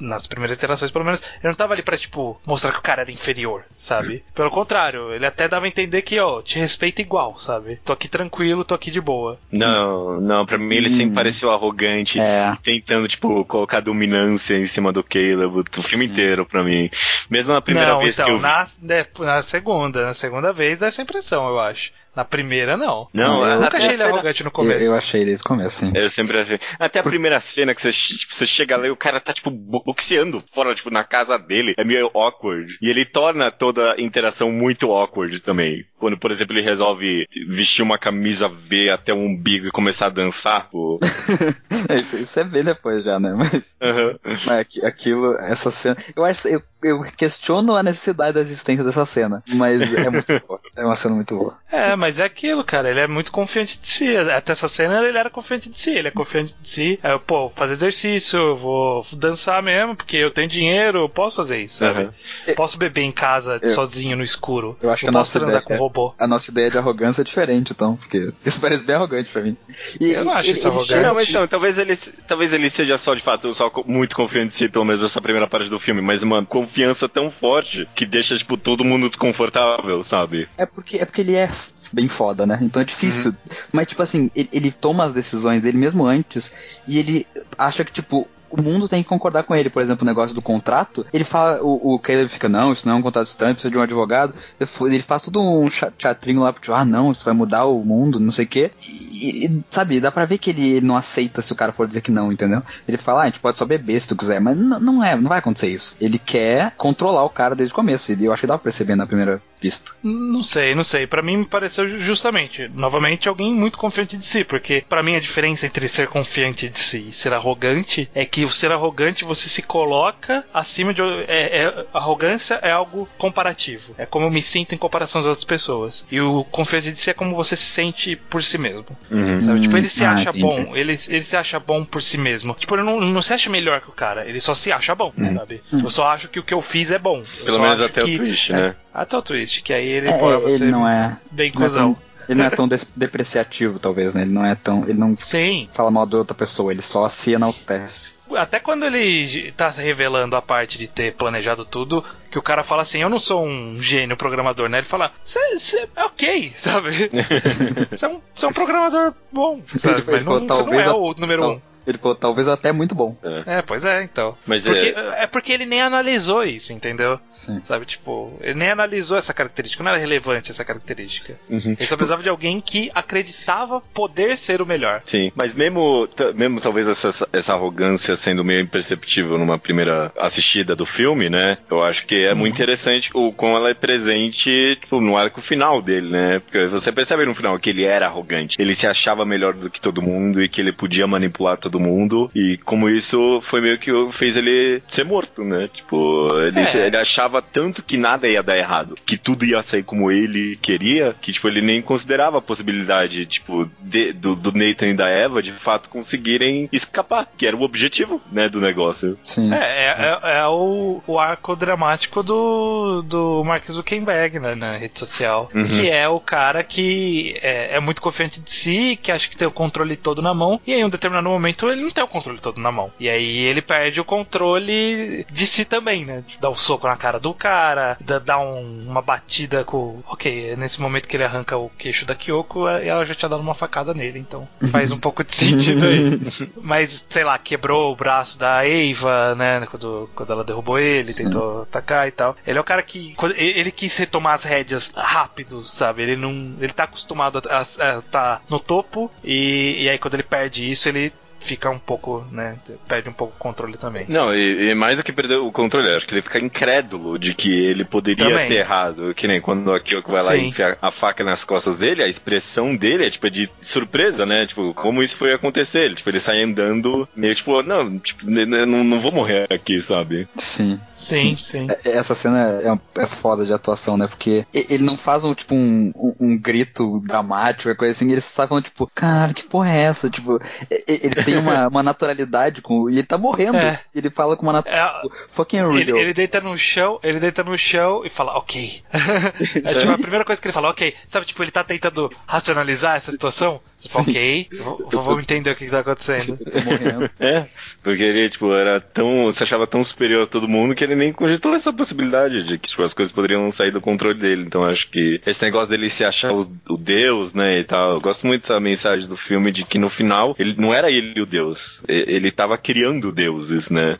nas primeiras interações pelo menos, ele não tava ali pra, tipo, mostrar que o cara era inferior, sabe? Pelo contrário, ele até dava a entender que, ó, te respeita igual, sabe? Tô aqui tranquilo, tô aqui de boa. não, não, pra mim ele sempre Hum. pareceu arrogante. É. Tentando, tipo, colocar dominância em cima do Caleb, o filme inteiro pra mim. Mesmo na primeira não, vez então, que eu vi. na, né, na segunda, na segunda vez dá essa impressão, eu acho. Na primeira, não. Não, eu Eu nunca achei ele cena- arrogante no Eu, começo. eu achei desde o começo, sim. Eu sempre achei. Até a primeira cena que você, tipo, você chega lá e o cara tá, tipo, bo- boxeando fora, tipo, na casa dele. É meio awkward. E ele torna toda a interação muito awkward também. Quando, por exemplo, ele resolve vestir uma camisa V até o umbigo e começar a dançar. Pô. [LAUGHS] Isso, isso é bem depois já, né? Mas, Aham. mas aqui- aquilo, essa cena. Eu acho eu, eu questiono a necessidade da existência dessa cena. Mas é muito boa. É uma cena muito boa. É, mas é aquilo, cara. Ele é muito confiante de si. Até essa cena ele era confiante de si. Ele é confiante de si. É, pô, vou fazer exercício, eu vou dançar mesmo, porque eu tenho dinheiro, eu posso fazer isso, sabe? Aham. Posso beber em casa Eu- sozinho no escuro. Eu acho que eu a posso nossa transar ideia- com um robô. A nossa ideia de arrogância é diferente, então, porque [LAUGHS] isso parece bem arrogante pra mim. E, Eu não acho ele- isso ele arrogante. Não, mas então, talvez ele, talvez ele seja só, de fato, só muito confiante em si, pelo menos nessa primeira parte do filme, mas uma confiança tão forte que deixa, tipo, todo mundo desconfortável, sabe? É porque, é porque ele é bem foda, né? Então é difícil. Uhum. Mas, tipo assim, ele, ele toma as decisões dele mesmo antes e ele acha que, tipo, o mundo tem que concordar com ele. Por exemplo, o negócio do contrato, ele fala, o, o Caleb fica, não, isso não é um contrato estranho, precisa de um advogado. Ele faz todo um teatrinho lá, tipo, ah, não, isso vai mudar o mundo, não sei o quê. E, e, sabe, dá pra ver que ele, não aceita se o cara for dizer que não, entendeu? Ele fala, ah, a gente pode só beber se tu quiser, mas não é, não vai acontecer isso. Ele quer controlar o cara desde o começo, e eu acho que dá pra perceber na primeira vista. Não sei, não sei. Pra mim me pareceu ju- justamente, novamente, alguém muito confiante de si, porque pra mim a diferença entre ser confiante de si e ser arrogante é que o ser arrogante você se coloca acima de é, é- arrogância é algo comparativo. É como eu me sinto em comparação às outras pessoas. E o confiante de si é como você se sente por si mesmo. Uhum. Sabe? Tipo, ele se ah, acha entendi. bom, ele, ele se acha bom por si mesmo. Tipo, ele não, não se acha melhor que o cara, ele só se acha bom, Hum. sabe? Eu só acho que o que eu fiz é bom. Eu Pelo menos até que- o twist, é, né? Até o twist, que aí ele É, pode ele ser não é. bem não é tão- Ele não é tão depreciativo, talvez, né? Ele não é tão. Ele não Sim. fala mal de outra pessoa, ele só se enaltece. Até quando ele tá revelando a parte de ter planejado tudo, que o cara fala assim, eu não sou um gênio programador, né? Ele fala, você é ok, [LAUGHS] sabe? [LAUGHS] Você é, um, é um programador bom, sabe? Mas não, você não é o número um. Ele falou, talvez até muito bom. É, pois é, então. Mas Porque, é. é porque ele nem analisou isso, entendeu? Sim. Sabe, tipo, ele nem analisou essa característica, não era relevante essa característica. Uhum. Ele só precisava de alguém que acreditava poder ser o melhor. Sim, mas mesmo, mesmo talvez essa, essa arrogância sendo meio imperceptível numa primeira assistida do filme, né? Eu acho que é muito interessante o como ela é presente tipo, no arco final dele, né? Porque você percebe no final que ele era arrogante, ele se achava melhor do que todo mundo e que ele podia manipular todo mundo e como isso foi meio que fez ele ser morto, né? Tipo, ele, É. ele achava tanto que nada ia dar errado, que tudo ia sair como ele queria, que tipo ele nem considerava a possibilidade, tipo, de- do, do Nathan e da Eva de fato conseguirem escapar, que era o objetivo, né, do negócio. Sim. É, é, é- é o, o arco dramático do, do Mark Zuckerberg né, na rede social. Uhum. Que é o cara que é, é muito confiante de si, que acha que tem o controle todo na mão, e aí em um determinado momento ele não tem o controle todo na mão. E aí ele perde o controle de si também, né? Dá um soco na cara do cara, dá, um- uma batida com. Ok, é nesse momento que ele arranca o queixo da Kyoko, é, ela já tinha dado uma facada nele, então [LAUGHS] faz um pouco de sentido aí. Mas, sei lá, quebrou o braço da Eva, né? Quando, quando ela derrubou ele, Sim. tentou atacar e tal. Ele é o cara que. ele quis retomar as rédeas rápido, sabe? Ele não. Ele tá acostumado a estar tá no topo. E, e aí quando ele perde isso, ele fica um pouco, né? Perde um pouco o controle também. Não, e, e mais do que perder o controle, acho que ele fica incrédulo de que ele poderia Também. ter errado. Que nem quando a Kyoko vai lá e Sim. enfia a faca nas costas dele, a expressão dele é tipo de surpresa, né? Tipo, como isso foi acontecer? Ele, tipo, ele sai andando meio tipo, não, tipo, não, não vou morrer aqui, sabe? Sim. Sim, sim. É- Essa cena é, é foda de atuação, né? Porque e- ele não faz um, tipo, um, um, um grito dramático, é coisa assim, ele só falando, tipo, caralho, que porra é essa? Tipo, e- e- ele tem uma, [LAUGHS] uma naturalidade com. E ele tá morrendo. É. Ele fala com uma É, naturalidade. tipo, fucking real. Ele, ele deita no chão, ele deita no chão e fala, ok. [LAUGHS] é tipo a primeira coisa que ele fala, ok. Sabe, tipo, ele tá tentando racionalizar essa situação. Você fala, ok, vamos entender o que, que tá acontecendo. Tá morrendo. [LAUGHS] É, porque ele, tipo, era tão. se achava tão superior a todo mundo que ele nem cogitou essa possibilidade de que tipo, as coisas poderiam sair do controle dele. Então acho que esse negócio dele se achar o, o Deus, né, e tal. Eu gosto muito dessa mensagem do filme de que no final ele não era ele o Deus. Ele tava criando deuses, né?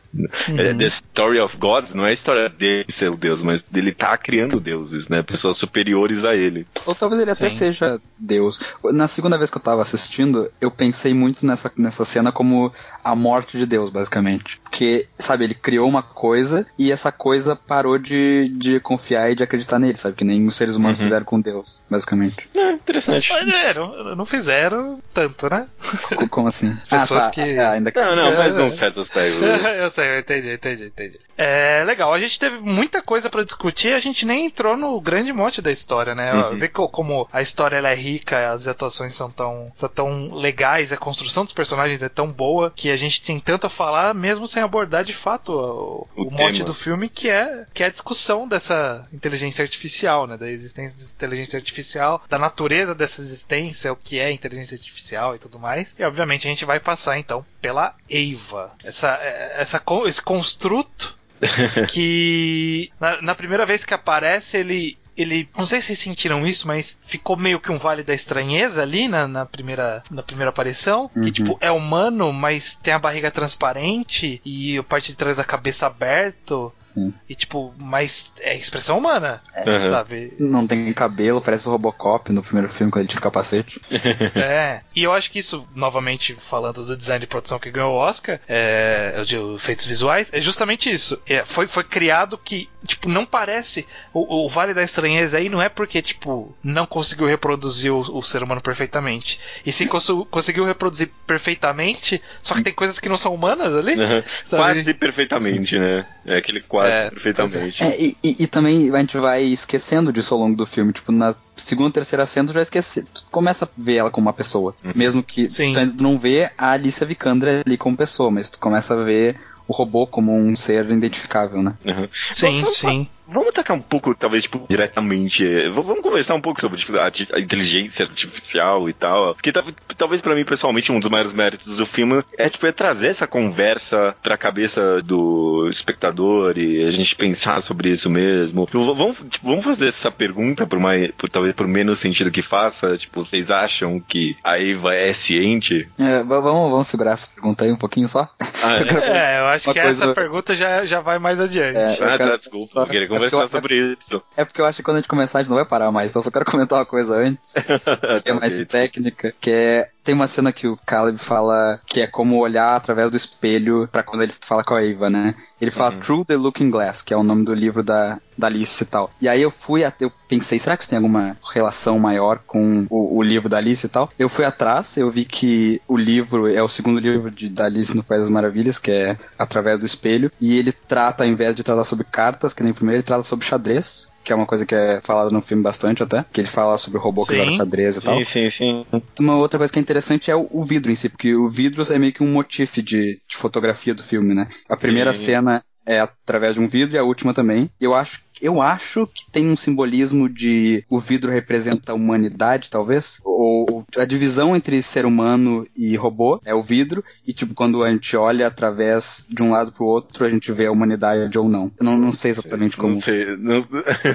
É, The Story of Gods não é a história dele ser o Deus, mas dele tá criando deuses, né? Pessoas superiores a ele. Ou talvez ele até Sim. seja Deus. Na segunda vez que eu tava assistindo, eu pensei muito nessa, nessa cena como a morte de Deus, basicamente. Porque, sabe, ele criou uma coisa e essa coisa parou de, de confiar e de acreditar nele, sabe? Que nem os seres humanos Uhum. fizeram com Deus, basicamente. É, interessante. Mas é, não, não fizeram tanto, né? Co- Como assim? [LAUGHS] Pessoas ah, tá. que- É, ainda. Não, não, mas não [LAUGHS] certos pegos. [LAUGHS] eu sei, eu entendi, entendi, entendi. É legal, a gente teve muita coisa pra discutir, a gente nem entrou no grande mote da história, né? Uhum. Ver co- como a história ela é rica, as atuações são tão, são tão legais, a construção dos personagens é tão boa que a gente tem tanto a falar, mesmo sem abordar de fato o, O o mote do filme, que é, que é a discussão dessa inteligência artificial, né? Da existência dessa inteligência artificial, da natureza dessa existência, o que é inteligência artificial e tudo mais. E obviamente a gente vai passar então pela Eva. Essa, essa, con- esse construto [LAUGHS] que na, na primeira vez que aparece ele ele não sei se vocês sentiram isso mas ficou meio que um vale da estranheza ali na, na primeira na primeira aparição Uhum. que tipo é humano mas tem a barriga transparente e a parte de trás da cabeça aberto Sim. e tipo mas é expressão humana Uhum. sabe Não tem cabelo, parece o Robocop no primeiro filme quando ele tira o capacete. [LAUGHS] [LAUGHS] É, e eu acho que isso, novamente falando do design de produção que ganhou o Oscar, é, de efeitos visuais, é justamente isso. É, foi, foi criado que, tipo, não parece. O, o Vale da Estranheza aí não é porque, tipo, não conseguiu reproduzir o, o ser humano perfeitamente. E sim cons- conseguiu reproduzir perfeitamente, só que tem coisas que não são humanas ali. Uhum. Quase perfeitamente, né? É aquele quase É, perfeitamente. É, e, e- e também a gente vai esquecendo disso ao longo do filme. Tipo, na segunda, terceira cena, tu já esquece. Tu começa a ver ela como uma pessoa. Uhum. Mesmo que Sim. tu ainda não vê a Alicia Vikander ali como pessoa, mas tu começa a ver o robô como um ser identificável, né? Uhum. Sim, sim. Vamos atacar um pouco, talvez, tipo, diretamente. é, Vamos conversar um pouco sobre tipo, a, inteligência artificial e tal. Porque tal- talvez pra mim, pessoalmente, um dos maiores méritos do filme é, tipo, é trazer essa conversa pra cabeça do espectador e a gente pensar sobre isso mesmo. Tipo, vamos, tipo, vamos fazer essa pergunta por mais, por, talvez por menos sentido que faça. Tipo, vocês acham que a Eva é ciente? É, vamos, vamos segurar essa pergunta aí um pouquinho só. Ah, Eu quero- É, eu acho Uma que coisa- essa pergunta já, já vai mais adiante. É, ah, quero tá, desculpa. só- Eu queria é porque conversar eu- sobre isso. É porque eu acho que quando a gente começar a gente não vai parar mais, então eu só quero comentar uma coisa antes, [LAUGHS] que é mais técnica, que é tem uma cena que o Caleb fala que é como olhar através do espelho pra quando ele fala com a Eva, né? Ele fala Uhum. Through the Looking Glass, que é o nome do livro da, da Alice e tal. E aí eu fui até, eu pensei, será que isso tem alguma relação maior com o, o livro da Alice e tal? Eu fui atrás, eu vi que o livro é o segundo livro de, da Alice no País das Maravilhas, que é Através do Espelho, e ele trata, ao invés de tratar sobre cartas, que nem o primeiro, ele trata sobre xadrez, que é uma coisa que é falada no filme bastante até, que ele fala sobre o robô que Sim. joga xadrez e tal. Sim, sim, sim. Uma outra coisa que é interessante é o, o vidro em si, porque o vidro é meio que um motif de, de fotografia do filme, né? A primeira Sim. cena é através de um vidro e a última também. Eu acho, eu acho que tem um simbolismo de o vidro representa a humanidade, talvez. Ou a divisão entre ser humano e robô é o vidro. E tipo, quando a gente olha através de um lado pro outro, a gente vê a humanidade ou não. Eu não, não sei exatamente como. Não sei. Não...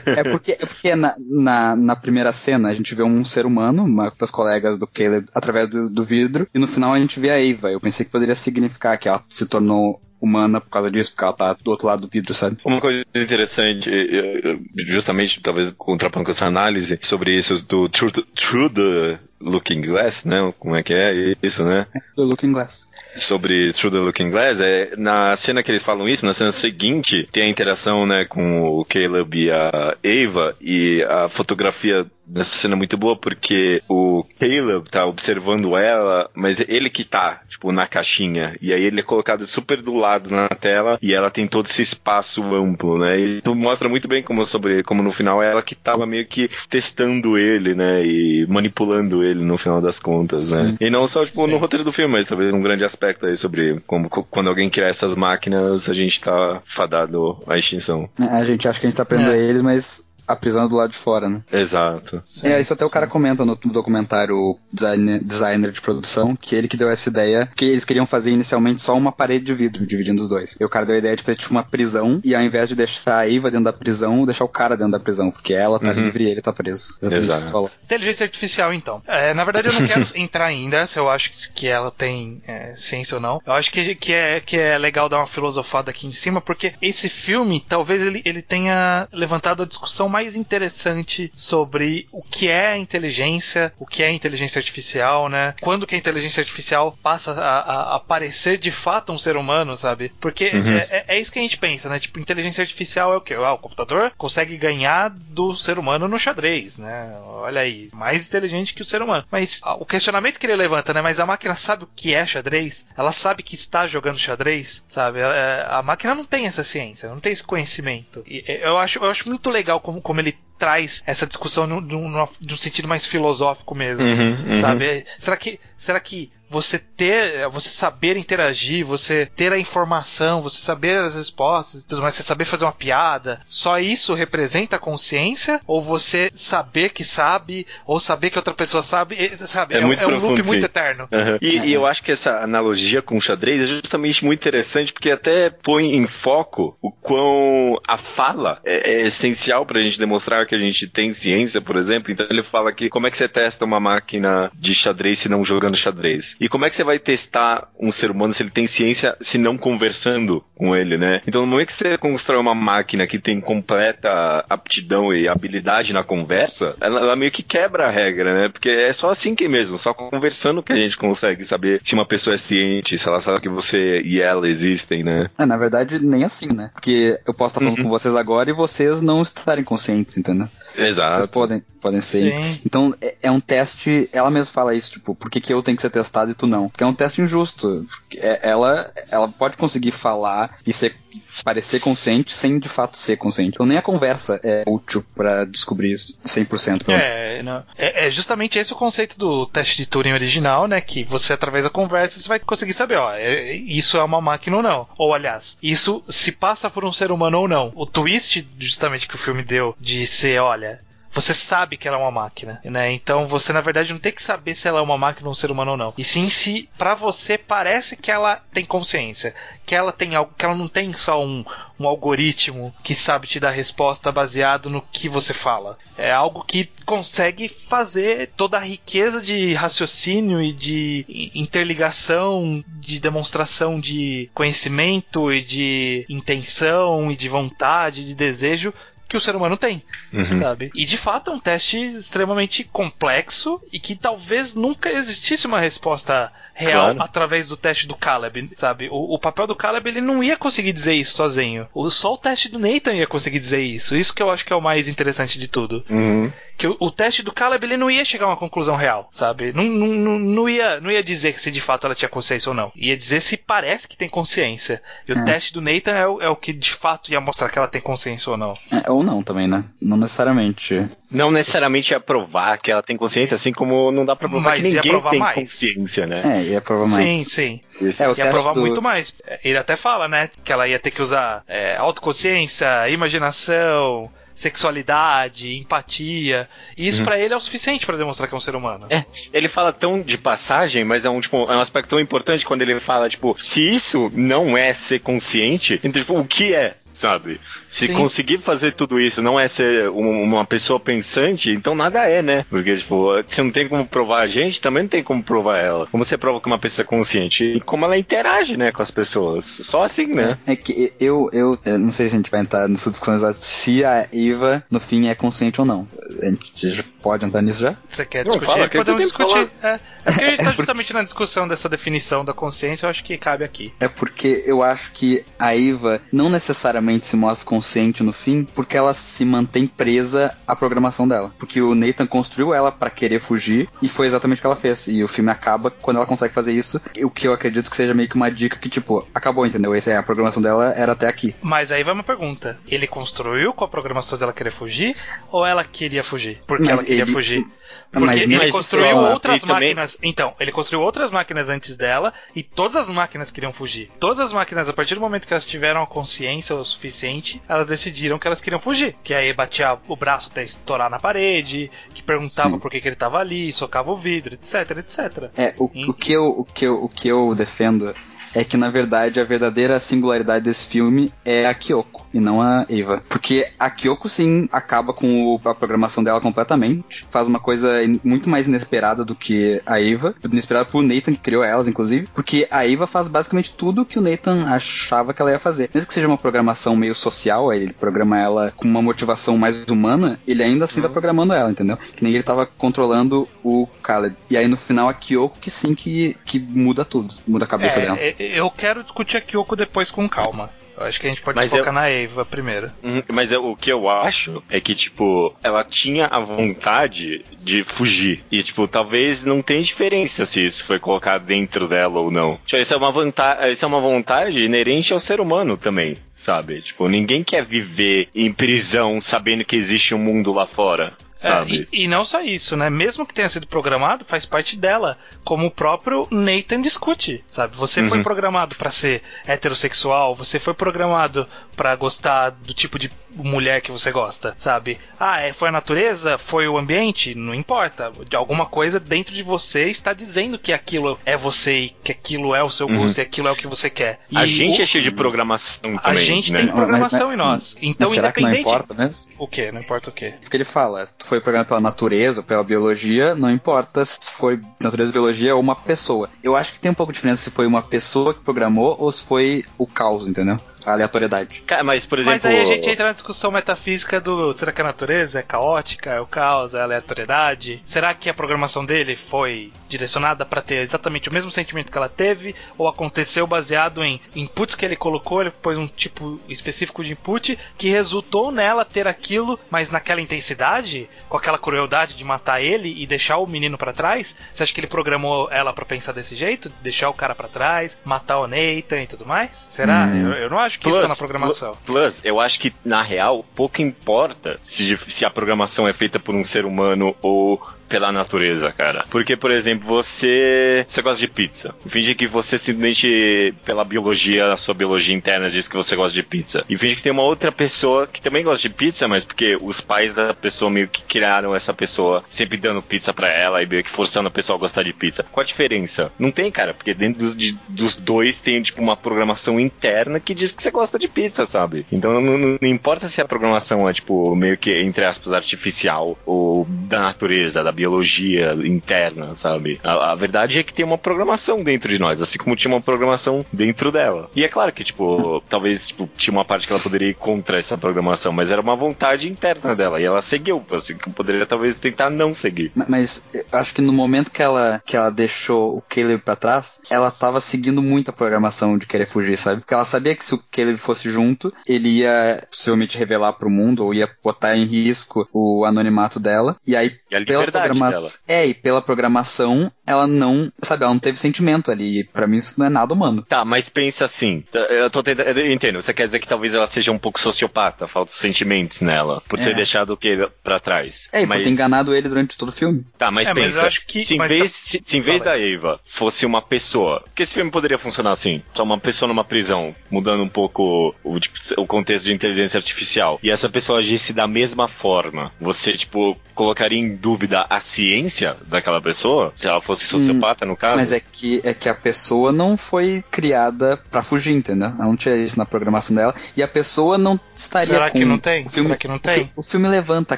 É porque, é porque na, na, na primeira cena a gente vê um ser humano, uma das colegas do Caleb, através do, do vidro, e no final a gente vê a Eva. Eu pensei que poderia significar que ela se tornou humana por causa disso, porque ela tá do outro lado do vidro, sabe? Uma coisa interessante, eh, eh, justamente, talvez contrapondo com essa análise sobre isso do the, through the Looking Glass, né? Como é que é isso, né? Do Looking Glass. sobre Through the Looking Glass, é, na cena que eles falam isso, na cena seguinte, tem a interação, né, com o Caleb e a Ava, e a fotografia dessa cena é muito boa porque o Caleb tá observando ela, mas ele que tá, tipo, na caixinha, e aí ele é colocado super do lado na tela, e ela tem todo esse espaço amplo, né, e tu mostra muito bem como sobre, como no final ela que tava meio que testando ele, né, e manipulando ele no final das contas, né, Sim. e não só, tipo, Sim. no roteiro do filme, mas talvez um grande aspecto aí sobre como co- quando alguém criar essas máquinas, a gente tá fadado à extinção. A gente acha que a gente tá prendendo É. eles, mas prisão é do lado de fora, né? Exato. é, isso até o cara comenta no documentário o designer, designer de produção, que ele que deu essa ideia, que eles queriam fazer inicialmente só uma parede de vidro, dividindo os dois. E o cara deu a ideia de fazer tipo uma prisão, e ao invés de deixar a Eva dentro da prisão, deixar o cara dentro da prisão, porque ela tá Uhum. livre e ele tá preso. Exatamente Exato. Inteligência artificial, então. É, na verdade, eu não quero [LAUGHS] entrar ainda se eu acho que ela tem é, ciência ou não. Eu acho que, que, é, que é legal dar uma filosofada aqui em cima, porque esse filme, talvez ele, ele tenha levantado a discussão mais interessante sobre o que é inteligência, o que é inteligência artificial, né? Quando que a inteligência artificial passa a, a, a parecer de fato um ser humano, sabe? Porque Uhum. é, é- é isso que a gente pensa, né? Tipo, inteligência artificial é o quê? Ah, o computador consegue ganhar do ser humano no xadrez, né? Olha aí, mais inteligente que o ser humano. Mas ah, o questionamento que ele levanta, né? Mas a máquina sabe o que é xadrez? Ela sabe que está jogando xadrez? Sabe? É, A máquina não tem essa ciência, não tem esse conhecimento. E eu acho, eu acho muito legal como, como ele traz essa discussão num, num, num sentido mais filosófico mesmo. Uhum, uhum. Sabe? Será que, será que você ter, você saber interagir, você ter a informação, você saber as respostas e tudo mais, você saber fazer uma piada, só isso representa a consciência? Ou você saber que sabe, ou saber que outra pessoa sabe, sabe? É muito um loop profundo, muito sim. eterno. Uhum. E, e eu acho que essa analogia com o xadrez é justamente muito interessante porque até põe em foco o quão a fala é, é essencial pra gente demonstrar que a gente tem ciência, por exemplo. Então ele fala que como é que você testa uma máquina de xadrez se não jogando xadrez? E como é que você vai testar um ser humano se ele tem ciência se não conversando com ele, né? Então no momento que você constrói uma máquina que tem completa aptidão e habilidade na conversa, ela, ela meio que quebra a regra, né? Porque é só assim que mesmo, só conversando que a gente consegue saber se uma pessoa é ciente, se ela sabe que você e ela existem, né? É, na verdade, nem assim, né? Porque eu posso estar falando Uhum. com vocês agora e vocês não estarem conscientes, entendeu? Vocês Exato. podem, podem ser. Sim. Então, é, é um teste. Ela mesma fala isso, tipo, por que, que eu tenho que ser testado e tu não? Porque é um teste injusto. É, ela, ela pode conseguir falar e ser parecer consciente sem de fato ser consciente. Então nem a conversa é útil para descobrir isso 100%. Pelo é, não. É, é, justamente esse o conceito do teste de Turing original, né? Que você, através da conversa, você vai conseguir saber, ó, é, isso é uma máquina ou não. Ou, aliás, isso se passa por um ser humano ou não. O twist, justamente, que o filme deu de ser, olha, você sabe que ela é uma máquina, né? Então você na verdade não tem que saber se ela é uma máquina ou um ser humano ou não. E sim se para você parece que ela tem consciência, que ela tem algo, que ela não tem só um, um algoritmo que sabe te dar resposta baseado no que você fala. É algo que consegue fazer toda a riqueza de raciocínio e de interligação, de demonstração de conhecimento e de intenção e de vontade, de desejo que o ser humano tem, uhum. sabe? E de fato é um teste extremamente complexo e que talvez nunca existisse uma resposta real claro. através do teste do Caleb, sabe? O, o, papel do Caleb ele não ia conseguir dizer isso sozinho. O, só o teste do Nathan ia conseguir dizer isso. Isso que eu acho que é o mais interessante de tudo. Uhum. Que o, o, teste do Caleb ele não ia chegar a uma conclusão real, sabe? Não, não, não, ia, não ia dizer se de fato ela tinha consciência ou não. Ia dizer se parece que tem consciência. E o é. teste do Nathan é o, é o que de fato ia mostrar que ela tem consciência ou não. É, ou não também, né? Não necessariamente. Não necessariamente ia provar que ela tem consciência, assim como não dá pra provar Mas que ninguém tem mais. consciência, né? É, ia provar mais. Sim, sim. Isso. É, o ia provar do... muito mais. Ele até fala, né? Que ela ia ter que usar é, autoconsciência, imaginação, sexualidade, empatia. E isso uhum. para ele é o suficiente para demonstrar que é um ser humano. É, ele fala tão de passagem, mas é um, tipo, é um aspecto tão importante quando ele fala, tipo, se isso não é ser consciente, então, tipo, o que é? Sabe? Se Sim. conseguir fazer tudo isso não é ser uma pessoa pensante, então nada é, né? Porque, tipo, você não tem como provar a gente, também não tem como provar ela. Como você prova que uma pessoa é consciente? E como ela interage, né, com as pessoas. Só assim, né? É, que eu, eu, eu não sei se a gente vai entrar nessa discussão se a Eva, no fim, é consciente ou não. A gente pode entrar nisso já? Você quer discutir? Não, fala, Podemos discutir. É, é porque a gente [LAUGHS] tá é justamente na discussão dessa definição da consciência, eu acho que cabe aqui. É porque eu acho que a Eva não necessariamente se mostra consciente no fim, porque ela se mantém presa à programação dela. Porque o Nathan construiu ela para querer fugir e foi exatamente o que ela fez. E o filme acaba quando ela consegue fazer isso, o que eu acredito que seja meio que uma dica que, tipo, acabou, entendeu? Essa é a programação dela era até aqui. Mas aí vai uma pergunta: ele construiu com a programação dela querer fugir ou ela queria fugir? Porque Mas ela queria ele... fugir. Porque mas ele construiu outras máquinas. Também... Então, ele construiu outras máquinas antes dela e todas as máquinas queriam fugir. Todas as máquinas, a partir do momento que elas tiveram a consciência o suficiente, elas decidiram que elas queriam fugir. Que aí batia o braço até estourar na parede, que perguntava Sim. por que, que ele estava ali, socava o vidro, etc, etc. É, o, o, que eu, o, que eu, o que eu defendo é que na verdade a verdadeira singularidade desse filme é a Kyoko e não a Eva. Porque a Kyoko sim acaba com o, a programação dela completamente, faz uma coisa muito mais inesperada do que a Eva, inesperada pro Nathan que criou elas inclusive, porque a Eva faz basicamente tudo que o Nathan achava que ela ia fazer. Mesmo que seja uma programação meio social, ele programa ela com uma motivação mais humana, ele ainda assim uhum. tá programando ela, entendeu? Que nem ele tava controlando o Caleb. E aí no final a Kyoko que sim que, que muda tudo, muda a cabeça é, dela. É, eu quero discutir a Kyoko depois com calma. Eu acho que a gente pode mas focar eu... na Eva primeiro. Uhum, mas eu, o que eu acho é que, tipo, ela tinha a vontade de fugir. E, tipo, talvez não tenha diferença se isso foi colocado dentro dela ou não. Tipo, isso é uma, vantagem, isso é uma vontade inerente ao ser humano também, sabe? Tipo, ninguém quer viver em prisão sabendo que existe um mundo lá fora. É, e, e, não só isso, né? Mesmo que tenha sido programado, faz parte dela, como o próprio Nathan discute, sabe? Você uhum. foi programado para ser heterossexual, você foi programado para gostar do tipo de mulher que você gosta, sabe? Ah, é, foi a natureza, foi o ambiente, não importa. De alguma coisa dentro de você está dizendo que aquilo é você e que aquilo é o seu gosto uhum. e aquilo é o que você quer. E a gente o... é cheio de programação também. A gente né? tem programação mas, mas, em nós. Então, será independente. Que não importa mesmo? O que? Não importa o quê? Porque ele fala, foi programado pela natureza, pela biologia, não importa se foi natureza, biologia ou uma pessoa. Eu acho que tem um pouco de diferença se foi uma pessoa que programou ou se foi o caos, entendeu? A aleatoriedade. Mas, por exemplo. Mas aí a gente entra na discussão metafísica do será que a natureza é caótica, é o caos, é a aleatoriedade? Será que a programação dele foi direcionada para ter exatamente o mesmo sentimento que ela teve? Ou aconteceu baseado em inputs que ele colocou, ele pôs um tipo específico de input que resultou nela ter aquilo, mas naquela intensidade, com aquela crueldade de matar ele e deixar o menino para trás? Você acha que ele programou ela para pensar desse jeito? Deixar o cara para trás, matar o Nathan e tudo mais? Será? Hum. Eu, eu não acho acho que plus, isso tá na programação. Plus, eu acho que, na real, pouco importa se, se a programação é feita por um ser humano ou pela natureza, cara. Porque, por exemplo, você. Você gosta de pizza. Finge que você simplesmente, pela biologia, a sua biologia interna diz que você gosta de pizza. E finge que tem uma outra pessoa que também gosta de pizza, mas porque os pais da pessoa meio que criaram essa pessoa sempre dando pizza para ela e meio que forçando a pessoa a gostar de pizza. Qual a diferença? Não tem, cara, porque dentro dos, de, dos dois tem, tipo, uma programação interna que diz que você gosta de pizza, sabe? Então não, não, não importa se a programação é, tipo, meio que, entre aspas, artificial ou da natureza, da biologia interna, sabe? A, a, verdade é que tem uma programação dentro de nós, assim como tinha uma programação dentro dela. E é claro que, tipo, [LAUGHS] talvez tipo, tinha uma parte que ela poderia ir contra essa programação, mas era uma vontade interna dela e ela seguiu, assim, que poderia talvez tentar não seguir. Mas acho que no momento que ela, que ela deixou o Caleb pra trás, ela tava seguindo muito a programação de querer fugir, sabe? Porque ela sabia que se o Caleb fosse junto, ele ia possivelmente revelar pro mundo ou ia botar em risco o anonimato dela. E aí, e pela programação. É, e pela programação, ela não, sabe, ela não teve sentimento ali. Para mim isso não é nada humano. Tá, mas pensa assim. Eu tô tentando, eu entendo. Você quer dizer que talvez ela seja um pouco sociopata, falta sentimentos nela, por é. ter deixado o que para trás. É, e mas... por ter enganado ele durante todo o filme. Tá, mas é, pensa. Mas que... Se em vez, tá... se, se, em vez da Eva fosse uma pessoa, que esse filme poderia funcionar assim, só uma pessoa numa prisão, mudando um pouco o, tipo, o contexto de inteligência artificial, e essa pessoa agisse da mesma forma, você tipo colocaria em dúvida a ciência daquela pessoa? Se ela fosse sociopata, hum, no caso? Mas é que, é que a pessoa não foi criada para fugir, entendeu? Ela não tinha isso na programação dela. E a pessoa não estaria Será com... que não tem? O filme, Será que não tem? O, o, filme levanta a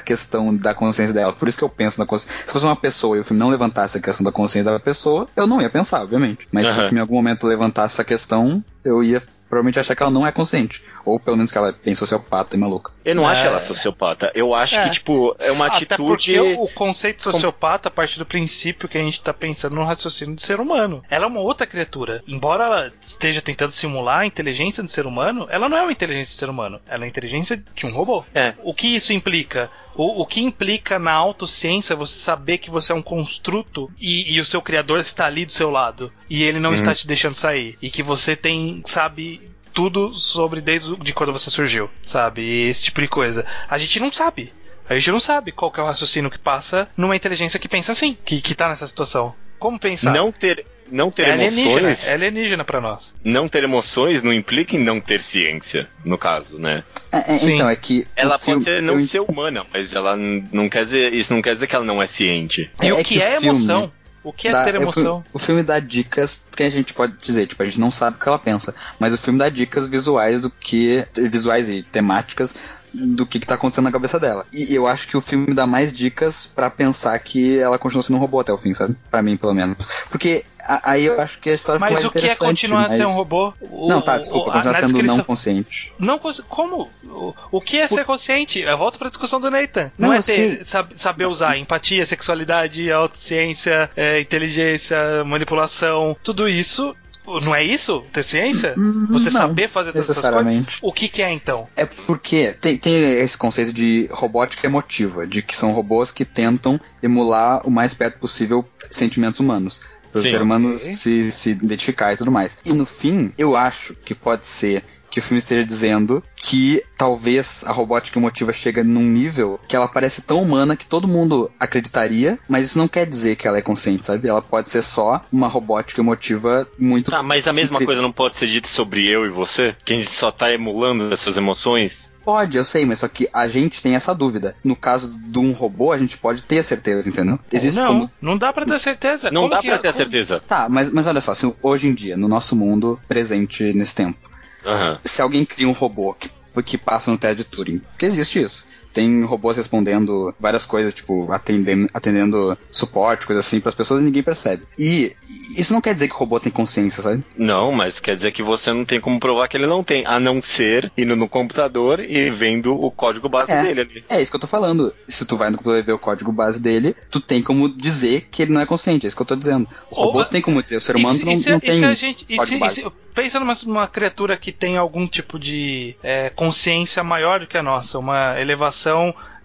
questão da consciência dela. Por isso que eu penso na consciência. Se fosse uma pessoa e o filme não levantasse a questão da consciência da pessoa, eu não ia pensar, obviamente. Mas uhum. se o filme em algum momento levantasse essa questão, eu ia provavelmente achar que ela não é consciente. Ou pelo menos que ela é bem sociopata e maluca. Eu não é... acho ela sociopata. Eu acho é. que, tipo, é uma Até atitude. Porque o conceito sociopata a partir do princípio que a gente tá pensando no raciocínio do ser humano. Ela é uma outra criatura. Embora ela esteja tentando simular a inteligência do ser humano, ela não é uma inteligência do ser humano. Ela é a inteligência de um robô. É. O que isso implica? O, o que implica na autociência você saber que você é um construto e, e o seu criador está ali do seu lado e ele não uhum. está te deixando sair e que você tem sabe tudo sobre desde de quando você surgiu, sabe? Esse tipo de coisa. A gente não sabe. A gente não sabe qual é o raciocínio que passa numa inteligência que pensa assim, que, que tá nessa situação. Como pensar? Não ter, não ter é emoções. É alienígena para nós. Não ter emoções não implica em não ter ciência, no caso, né? É, é, então, é que. Ela pode filme, ser, não eu... ser humana, mas ela não quer dizer. Isso não quer dizer que ela não é ciente. E é, o que, que é emoção? O que é dá, ter emoção? É, o, filme dá dicas, porque a gente pode dizer, tipo, a gente não sabe o que ela pensa, mas o filme dá dicas visuais do que. visuais e temáticas do que, que tá acontecendo na cabeça dela. E eu acho que o filme dá mais dicas para pensar que ela continua sendo um robô até o fim, sabe? Para mim, pelo menos. Porque aí eu acho que a história Mas o que é continuar mas... a ser um robô? O, não, tá, desculpa, o, continuar sendo descrição... não consciente. Não Como? O, o que é ser consciente? Eu volto pra discussão do Nathan. Não, não é ter, saber usar empatia, sexualidade, autociência, é, inteligência, manipulação, tudo isso não é isso? Ter ciência? Hum, Você não, saber fazer todas essas coisas? O que, que é então? É porque tem, tem esse conceito de robótica emotiva, de que são robôs que tentam emular o mais perto possível sentimentos humanos para o ser humano se, se identificar e tudo mais. E no fim, eu acho que pode ser que o filme esteja dizendo que talvez a robótica emotiva chega num nível que ela parece tão humana que todo mundo acreditaria, mas isso não quer dizer que ela é consciente, sabe? Ela pode ser só uma robótica emotiva muito. Tá, mas a mesma coisa não pode ser dita sobre eu e você? Que a gente só tá emulando essas emoções? Pode, eu sei, mas só que a gente tem essa dúvida. No caso de um robô, a gente pode ter certeza, entendeu? Existe não, como... não dá pra ter certeza. Não como dá pra ter como... certeza. Tá, mas, mas olha só, assim, hoje em dia, no nosso mundo presente nesse tempo, Uhum. Se alguém cria um robô que, que passa no teste de Turing, porque existe isso tem robôs respondendo várias coisas, tipo, atendendo, atendendo suporte, coisa assim, para as pessoas e ninguém percebe. E isso não quer dizer que o robô tem consciência, sabe? Não, mas quer dizer que você não tem como provar que ele não tem, a não ser indo no computador e vendo o código base é, dele ali. É isso que eu tô falando. Se tu vai no computador e ver o código base dele, tu tem como dizer que ele não é consciente, é isso que eu tô dizendo. O robô tem como dizer, o ser humano se, não, se, não tem se a gente, código base. pensa numa, numa criatura que tem algum tipo de é, consciência maior do que a nossa, uma elevação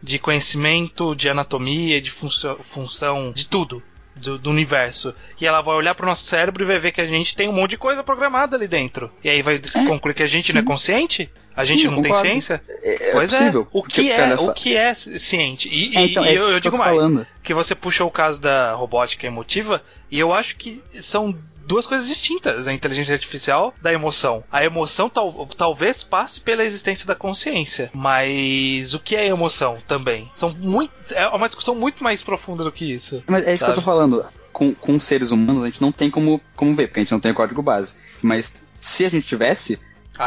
de conhecimento, de anatomia, de função, função de tudo do, do, universo. E ela vai olhar pro nosso cérebro e vai ver que a gente tem um monte de coisa programada ali dentro. E aí vai é, concluir que a gente sim. não é consciente? A gente sim, não tem ciência? É, é pois é. Possível. O que, é, o que é ciente? E, é, então, e eu, eu digo mais, falando. que você puxou o caso da robótica emotiva, e eu acho que são duas coisas distintas, a inteligência artificial da emoção. A emoção tal, talvez passe pela existência da consciência, mas o que é emoção também? São muito, é uma discussão muito mais profunda do que isso. Mas é isso sabe? que eu tô falando. Com, com seres humanos a gente não tem como, como ver, porque a gente não tem o código base. Mas se a gente tivesse,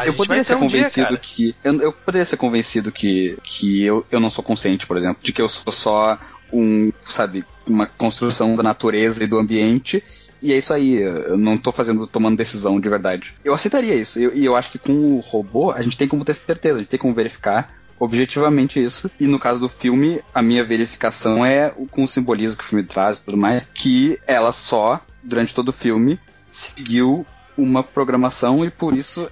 eu poderia ser um convencido dia, que. Eu, eu poderia ser convencido que, que eu, eu não sou consciente, por exemplo, de que eu sou só um, sabe, uma construção da natureza e do ambiente e é isso aí, eu não tô fazendo, tomando decisão de verdade. Eu aceitaria isso, e eu, eu acho que com o robô, a gente tem como ter certeza, a gente tem como verificar objetivamente isso. E no caso do filme, a minha verificação é com o simbolismo que o filme traz e tudo mais, que ela só, durante todo o filme, seguiu uma programação e por isso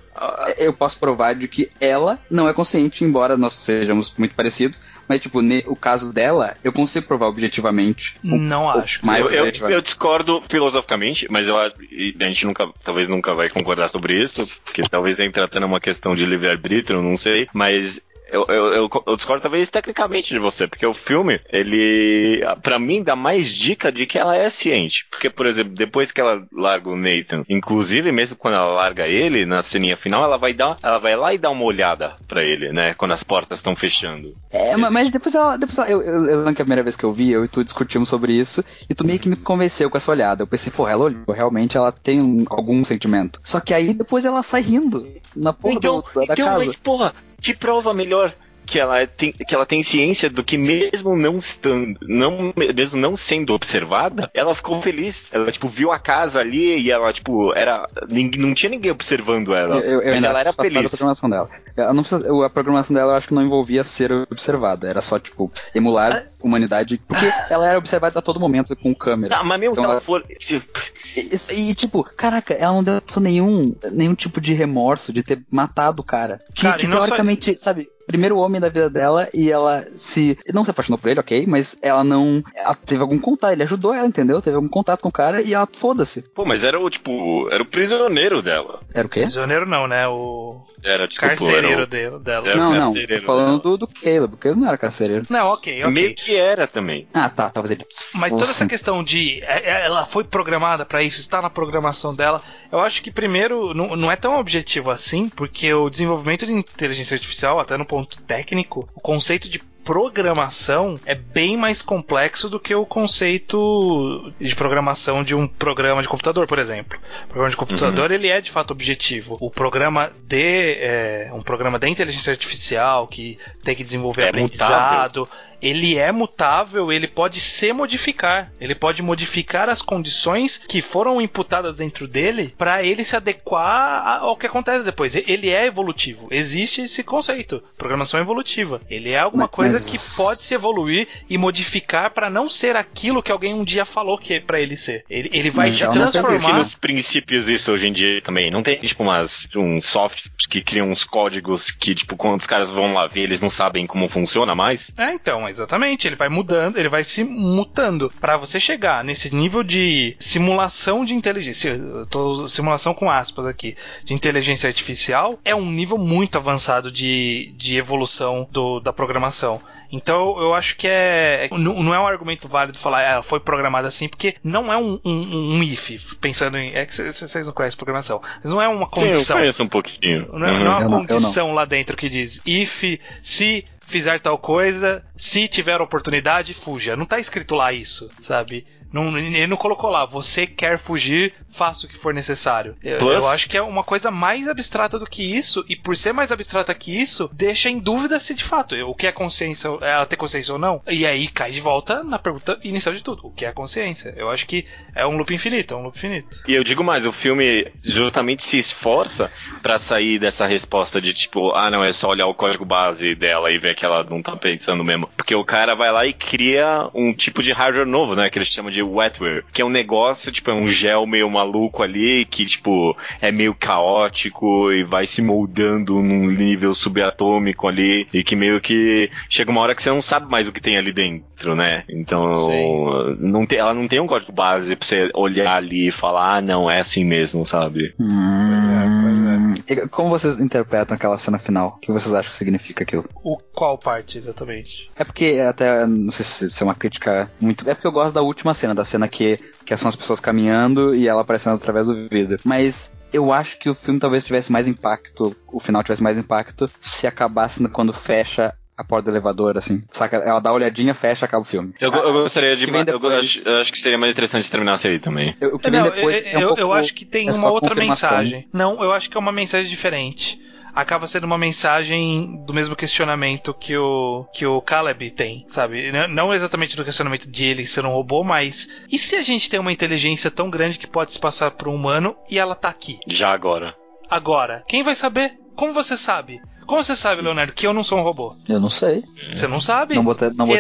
eu posso provar de que ela não é consciente, embora nós sejamos muito parecidos. Mas, tipo, o caso dela, eu consigo provar objetivamente. Não acho. Mais eu, eu, eu, discordo filosoficamente, mas eu acho. a gente nunca, talvez nunca vai concordar sobre isso, porque talvez entre até numa questão de livre-arbítrio, não sei. Mas eu, eu, eu, eu, discordo talvez tecnicamente de você, porque o filme, ele, para mim, dá mais dica de que ela é ciente. Porque, por exemplo, depois que ela larga o Nathan, inclusive mesmo quando ela larga ele, na ceninha final, ela vai dar, ela vai lá e dar uma olhada para ele, né? Quando as portas estão fechando. É, mas depois ela, depois ela, eu, eu, eu lembro que a primeira vez que eu vi, eu e tu discutimos sobre isso, e tu meio que me convenceu com essa olhada. Eu pensei, pô, ela olhou, realmente ela tem um, algum sentimento. Só que aí depois ela sai rindo na porra então, do, da então, casa. Mas, porra, te prova melhor que ela tem, que ela tem ciência do que mesmo não estando, não, mesmo não sendo observada, ela ficou feliz. Ela, tipo, viu a casa ali e ela, tipo, era. Não tinha ninguém observando ela. Eu, eu mas ela era feliz. A programação dela. Não precisa, a programação dela eu acho que não envolvia ser observada. Era só, tipo, emular a humanidade. Porque [LAUGHS] ela era observada a todo momento com câmera. Não, mas mesmo então se ela, ela for. E, e, tipo, caraca, ela não deu nenhum, nenhum tipo de remorso de ter matado o cara. Que, cara, que teoricamente, só... sabe, primeiro homem da vida dela e ela se. Não se apaixonou por ele, ok, mas ela não. Ela teve algum contato, ele ajudou ela, entendeu? Teve algum contato com o cara e ela foda-se. Pô, mas era o, tipo, era o prisioneiro dela. Era o quê? Prisioneiro não, né? O. Era, desculpa, carcereiro era o... dela. Era não, não, tô falando do, do Caleb, o Caleb não era carcereiro. Não, ok, ok. Meio que era também. Ah, tá, talvez ele. Mas toda essa questão de. É, é, ela foi programada para isso, está na programação dela. Eu acho que primeiro não, não é tão objetivo assim, porque o desenvolvimento de inteligência artificial, até no ponto técnico, o conceito de programação é bem mais complexo do que o conceito de programação de um programa de computador, por exemplo. O programa de computador uhum. ele é de fato objetivo. O programa de é, um programa de inteligência artificial que tem que desenvolver é aprendizado, mutável ele é mutável, ele pode se modificar. Ele pode modificar as condições que foram imputadas dentro dele para ele se adequar ao que acontece depois. Ele é evolutivo. Existe esse conceito, programação evolutiva. Ele é alguma mas, coisa mas... que pode se evoluir e modificar para não ser aquilo que alguém um dia falou que é para ele ser. Ele, ele vai se transformar. nos princípios isso hoje em dia também. Não tem tipo umas um software que cria uns códigos que tipo quando os caras vão lá ver eles não sabem como funciona mais. É, então, exatamente. Ele vai mudando, ele vai se mutando. para você chegar nesse nível de simulação de inteligência, eu tô simulação com aspas aqui, de inteligência artificial, é um nível muito avançado de, de evolução do, da programação. Então eu acho que é. Não é um argumento válido falar ela ah, foi programada assim, porque não é um, um, um if, pensando em. É que vocês não conhecem programação. Mas não é uma condição. Sim, eu conheço um pouquinho. Não é, uhum. não é uma condição lá dentro que diz if, se fizer tal coisa, se tiver oportunidade, fuja. Não tá escrito lá isso, sabe? Não, ele não colocou lá, você quer fugir, faça o que for necessário. Eu, eu, acho que é uma coisa mais abstrata do que isso, e por ser mais abstrata que isso, deixa em dúvida se de fato o que é consciência, ela ter consciência ou não. E aí cai de volta na pergunta inicial de tudo: o que é consciência? Eu acho que é um loop infinito, é um loop infinito. E eu digo mais, o filme justamente se esforça para sair dessa resposta de tipo, ah não, é só olhar o código base dela e ver que ela não tá pensando mesmo. Porque o cara vai lá e cria um tipo de hardware novo, né? Que eles chamam de de wetware, que é um negócio, tipo, é um gel meio maluco ali, que, tipo, é meio caótico e vai se moldando num nível subatômico ali, e que meio que chega uma hora que você não sabe mais o que tem ali dentro, né? Então, não tem, ela não tem um código base pra você olhar ali e falar, ah, não, é assim mesmo, sabe? Hum, Como vocês interpretam aquela cena final? O que vocês acham que significa aquilo? O qual parte, exatamente? É porque até, não sei se se é uma crítica muito. É porque eu gosto da última cena, da cena que, que são as pessoas caminhando e ela aparecendo através do vidro. Mas eu acho que o filme talvez tivesse mais impacto, o final tivesse mais impacto, se acabasse quando fecha a porta do elevador, assim. Saca? Ela dá uma olhadinha, fecha, acaba o filme. Eu, eu gostaria de. ma- eu, depois- acho, eu acho que seria mais interessante se terminasse aí também. Eu- O que vem Não, depois eu, é um eu- pouco- eu acho que tem é uma outra mensagem. Não, eu acho que é uma mensagem diferente. Acaba sendo uma mensagem do mesmo questionamento que o que o Caleb tem, sabe? Não exatamente do questionamento de ele ser um robô, mas e se a gente tem uma inteligência tão grande que pode se passar por um humano e ela tá aqui Já agora. agora? Quem vai saber? Como você sabe? Como você sabe, Leonardo, que eu não sou um robô? Eu não sei. Você não sabe? Não botaria não minha-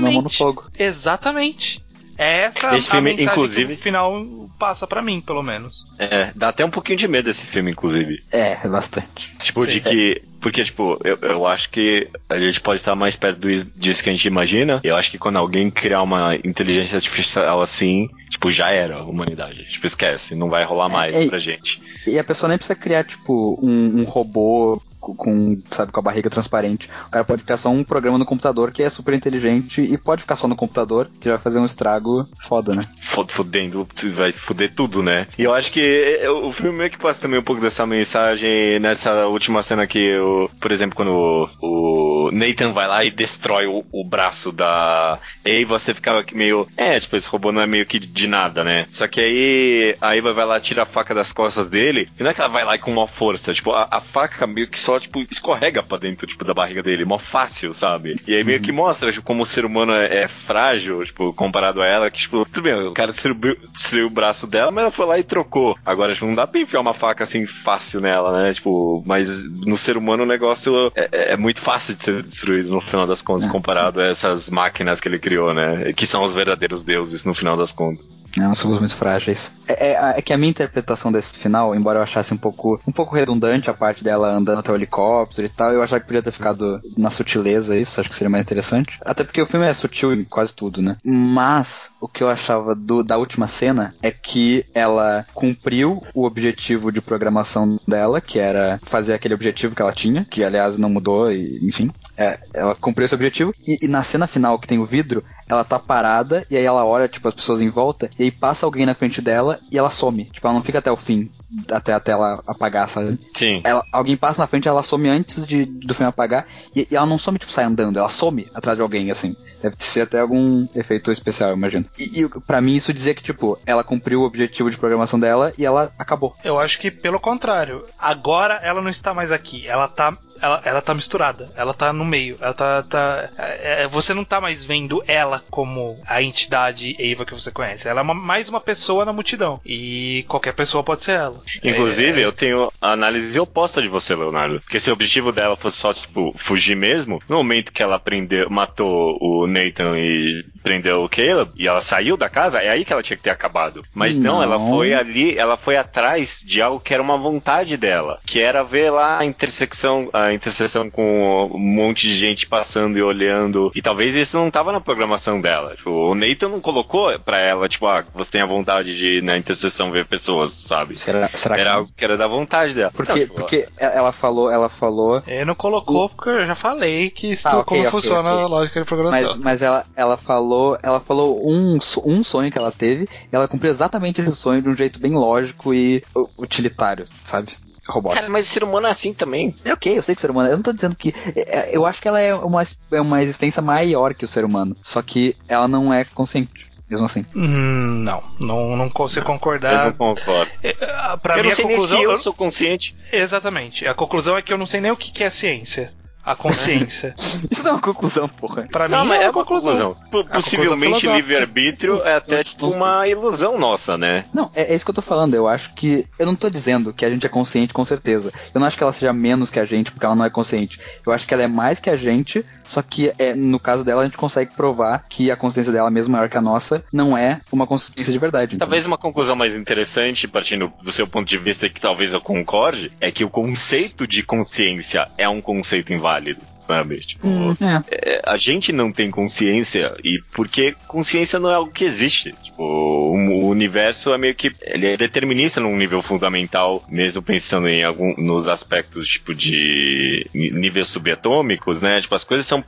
minha mão no fogo. Exatamente. É essa Esse a filme, mensagem inclusive- que o final passa pra mim, pelo menos. É, dá até um pouquinho de medo esse filme, inclusive. É, bastante. Tipo, Sim. de que. Porque, tipo, eu, eu acho que a gente pode estar mais perto do- disso que a gente imagina. Eu acho que quando alguém criar uma inteligência artificial assim, tipo, já era a humanidade. Tipo, esquece, não vai rolar mais é- pra gente. E a pessoa nem precisa criar, tipo, um, um robô com- sabe, com a barriga transparente. O cara pode criar só um programa no computador que é super inteligente e pode ficar só no computador, que vai fazer um estrago foda, né? Fudendo, vai fuder tudo, né? E eu acho que é, o filme meio que passa também um pouco dessa mensagem nessa última cena que, o, por exemplo, quando o, Nathan vai lá e destrói o, o braço da. E aí você ficava que meio. É, tipo, esse robô não é meio que de nada, né? Só que aí a Eva vai lá, tira a faca das costas dele, e não é que ela vai lá com uma força, tipo, a, a faca meio que só, tipo, escorrega pra dentro, tipo, da barriga dele, mó fácil, sabe? E aí meio que mostra, tipo, como o ser humano é, é frágil, tipo, comparado a ela, que, tipo, tudo bem, o cara destruiu, destruiu o braço dela, mas ela foi lá e trocou. Agora, tipo, não dá pra enfiar uma faca assim fácil nela, né? Tipo, mas no ser humano o negócio é, é- é muito fácil de ser destruído no final das contas, É. comparado a essas máquinas que ele criou, né? Que são os verdadeiros deuses no final das contas. Nós somos muito frágeis. É, é- é que a minha interpretação desse final, embora eu achasse um pouco, um pouco redundante a parte dela andando até o helicóptero e tal, eu achava que podia ter ficado na sutileza isso, acho que seria mais interessante. Até porque o filme é sutil em quase tudo, né? Mas o que eu achava do- da última cena é que ela cumpriu o objetivo de programação dela, que era fazer aquele objetivo que ela tinha, que aliás não mudou, e, enfim. É, ela cumpriu esse objetivo. E, e na cena final que tem o vidro, ela tá parada e aí ela olha, tipo, as pessoas em volta, e aí passa alguém na frente dela e ela some. Tipo, ela não fica até o fim, até a tela apagar, sabe? Sim. Ela, alguém passa na frente, ela some antes de, do filme apagar, e, e ela não some, tipo, sai andando, ela some atrás de alguém, assim. Deve ser até algum efeito especial, eu imagino. E, e pra mim isso dizia que, tipo, ela cumpriu o objetivo de programação dela e ela acabou. Eu acho que pelo contrário. Agora ela não está mais aqui. Ela tá. Ela, ela tá misturada, ela tá no meio, ela tá. tá é, é, você não tá mais vendo ela como a entidade Eva que você conhece. Ela é uma- mais uma pessoa na multidão. E qualquer pessoa pode ser ela. Inclusive, É, eu tenho a análise oposta de você, Leonardo. Porque se o objetivo dela fosse só, tipo, fugir mesmo, no momento que ela prendeu, matou o Nathan e prendeu o Caleb, e ela saiu da casa, é aí que ela tinha que ter acabado. Mas não, Não. ela foi ali, ela foi atrás de algo que era uma vontade dela. Que era ver lá a intersecção, a interseção com um monte de gente passando e olhando. E talvez isso não tava na programação dela. Tipo, o Nathan não colocou pra ela, tipo, ah, você tem a vontade de ir na interseção ver pessoas, sabe? Será, será Era que. algo que era da vontade dela. Porque, Não, tipo, porque ela falou, ela falou Ele não colocou porque eu já falei que isso, Ah, ok, como ok, funciona ok. a lógica de programação. Mas, mas ela, ela falou, ela falou um, um sonho que ela teve, e ela cumpriu exatamente esse sonho de um jeito bem lógico e utilitário, sabe? Robótico. Cara, mas o ser humano é assim também. É ok, eu sei que o ser humano. Eu não tô dizendo que. é- é- Eu acho que ela é uma, é uma existência maior que o ser humano. Só que ela não é consciente. Mesmo assim. Hum, não, não, não consigo Eu não concordar. concordo. É, Pra eu mim não a sei nem conclusão. se eu eu- sou consciente. Exatamente. A conclusão é que eu não sei nem o que que é ciência. A consciência. [LAUGHS] Isso não é uma conclusão, porra. Pra Não, mim mas é é uma uma conclusão. P- Possivelmente filosófica. livre-arbítrio é até tipo uma ilusão nossa, né? Não, é, é isso que eu tô falando. Eu acho que. Eu não tô dizendo que a gente é consciente com certeza. Eu não acho que ela seja menos que a gente porque ela não é consciente. Eu acho que ela é mais que a gente, só que é, no caso dela a gente consegue provar que a consciência dela, mesmo maior que a nossa, não é uma consciência de verdade. Então, Talvez uma conclusão mais interessante, partindo do seu ponto de vista, que talvez eu concorde, é que o conceito de consciência é um conceito inválido, sabe? Tipo, Hum, é. é, a gente não tem consciência e porque consciência não é algo que existe. Tipo, o, o universo é meio que ele é determinista num nível fundamental, mesmo pensando em algum nos aspectos tipo de níveis subatômicos, né? Tipo, as coisas são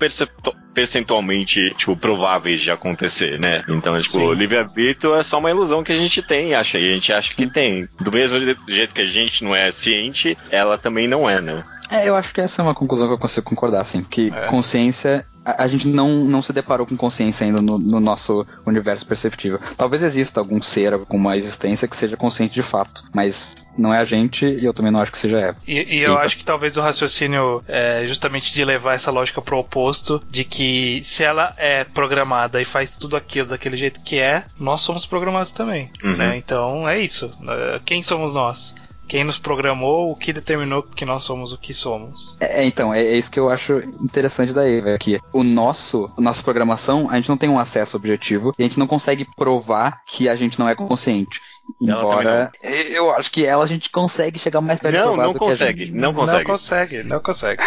percentualmente tipo prováveis de acontecer, né? Então, tipo, Sim. o livre-arbítrio é só uma ilusão que a gente tem, acha, e a gente acha que tem. Do mesmo je- jeito que a gente não é ciente, ela também não é, né? É, eu acho que essa é uma conclusão que eu consigo concordar, assim. Que É. consciência. A, a gente não, não se deparou com consciência ainda no, no nosso universo perceptível. Talvez exista algum ser com uma existência que seja consciente de fato. Mas não é a gente e eu também não acho que seja ela. E, e eu Eita. acho que talvez o raciocínio é justamente de levar essa lógica pro oposto, de que se ela é programada e faz tudo aquilo daquele jeito que é, nós somos programados também. Uhum. Né? Então é isso. É, Quem somos nós? Quem nos programou, o que determinou que nós somos o que somos. É, é, então, é, é isso que eu acho interessante da Eva, que o nosso, nossa programação, a gente não tem um acesso objetivo e a gente não consegue provar que a gente não é consciente. Embora eu acho que ela a gente consegue chegar mais perto de Não, não do que a consegue, gente. não consegue. Não consegue, não consegue.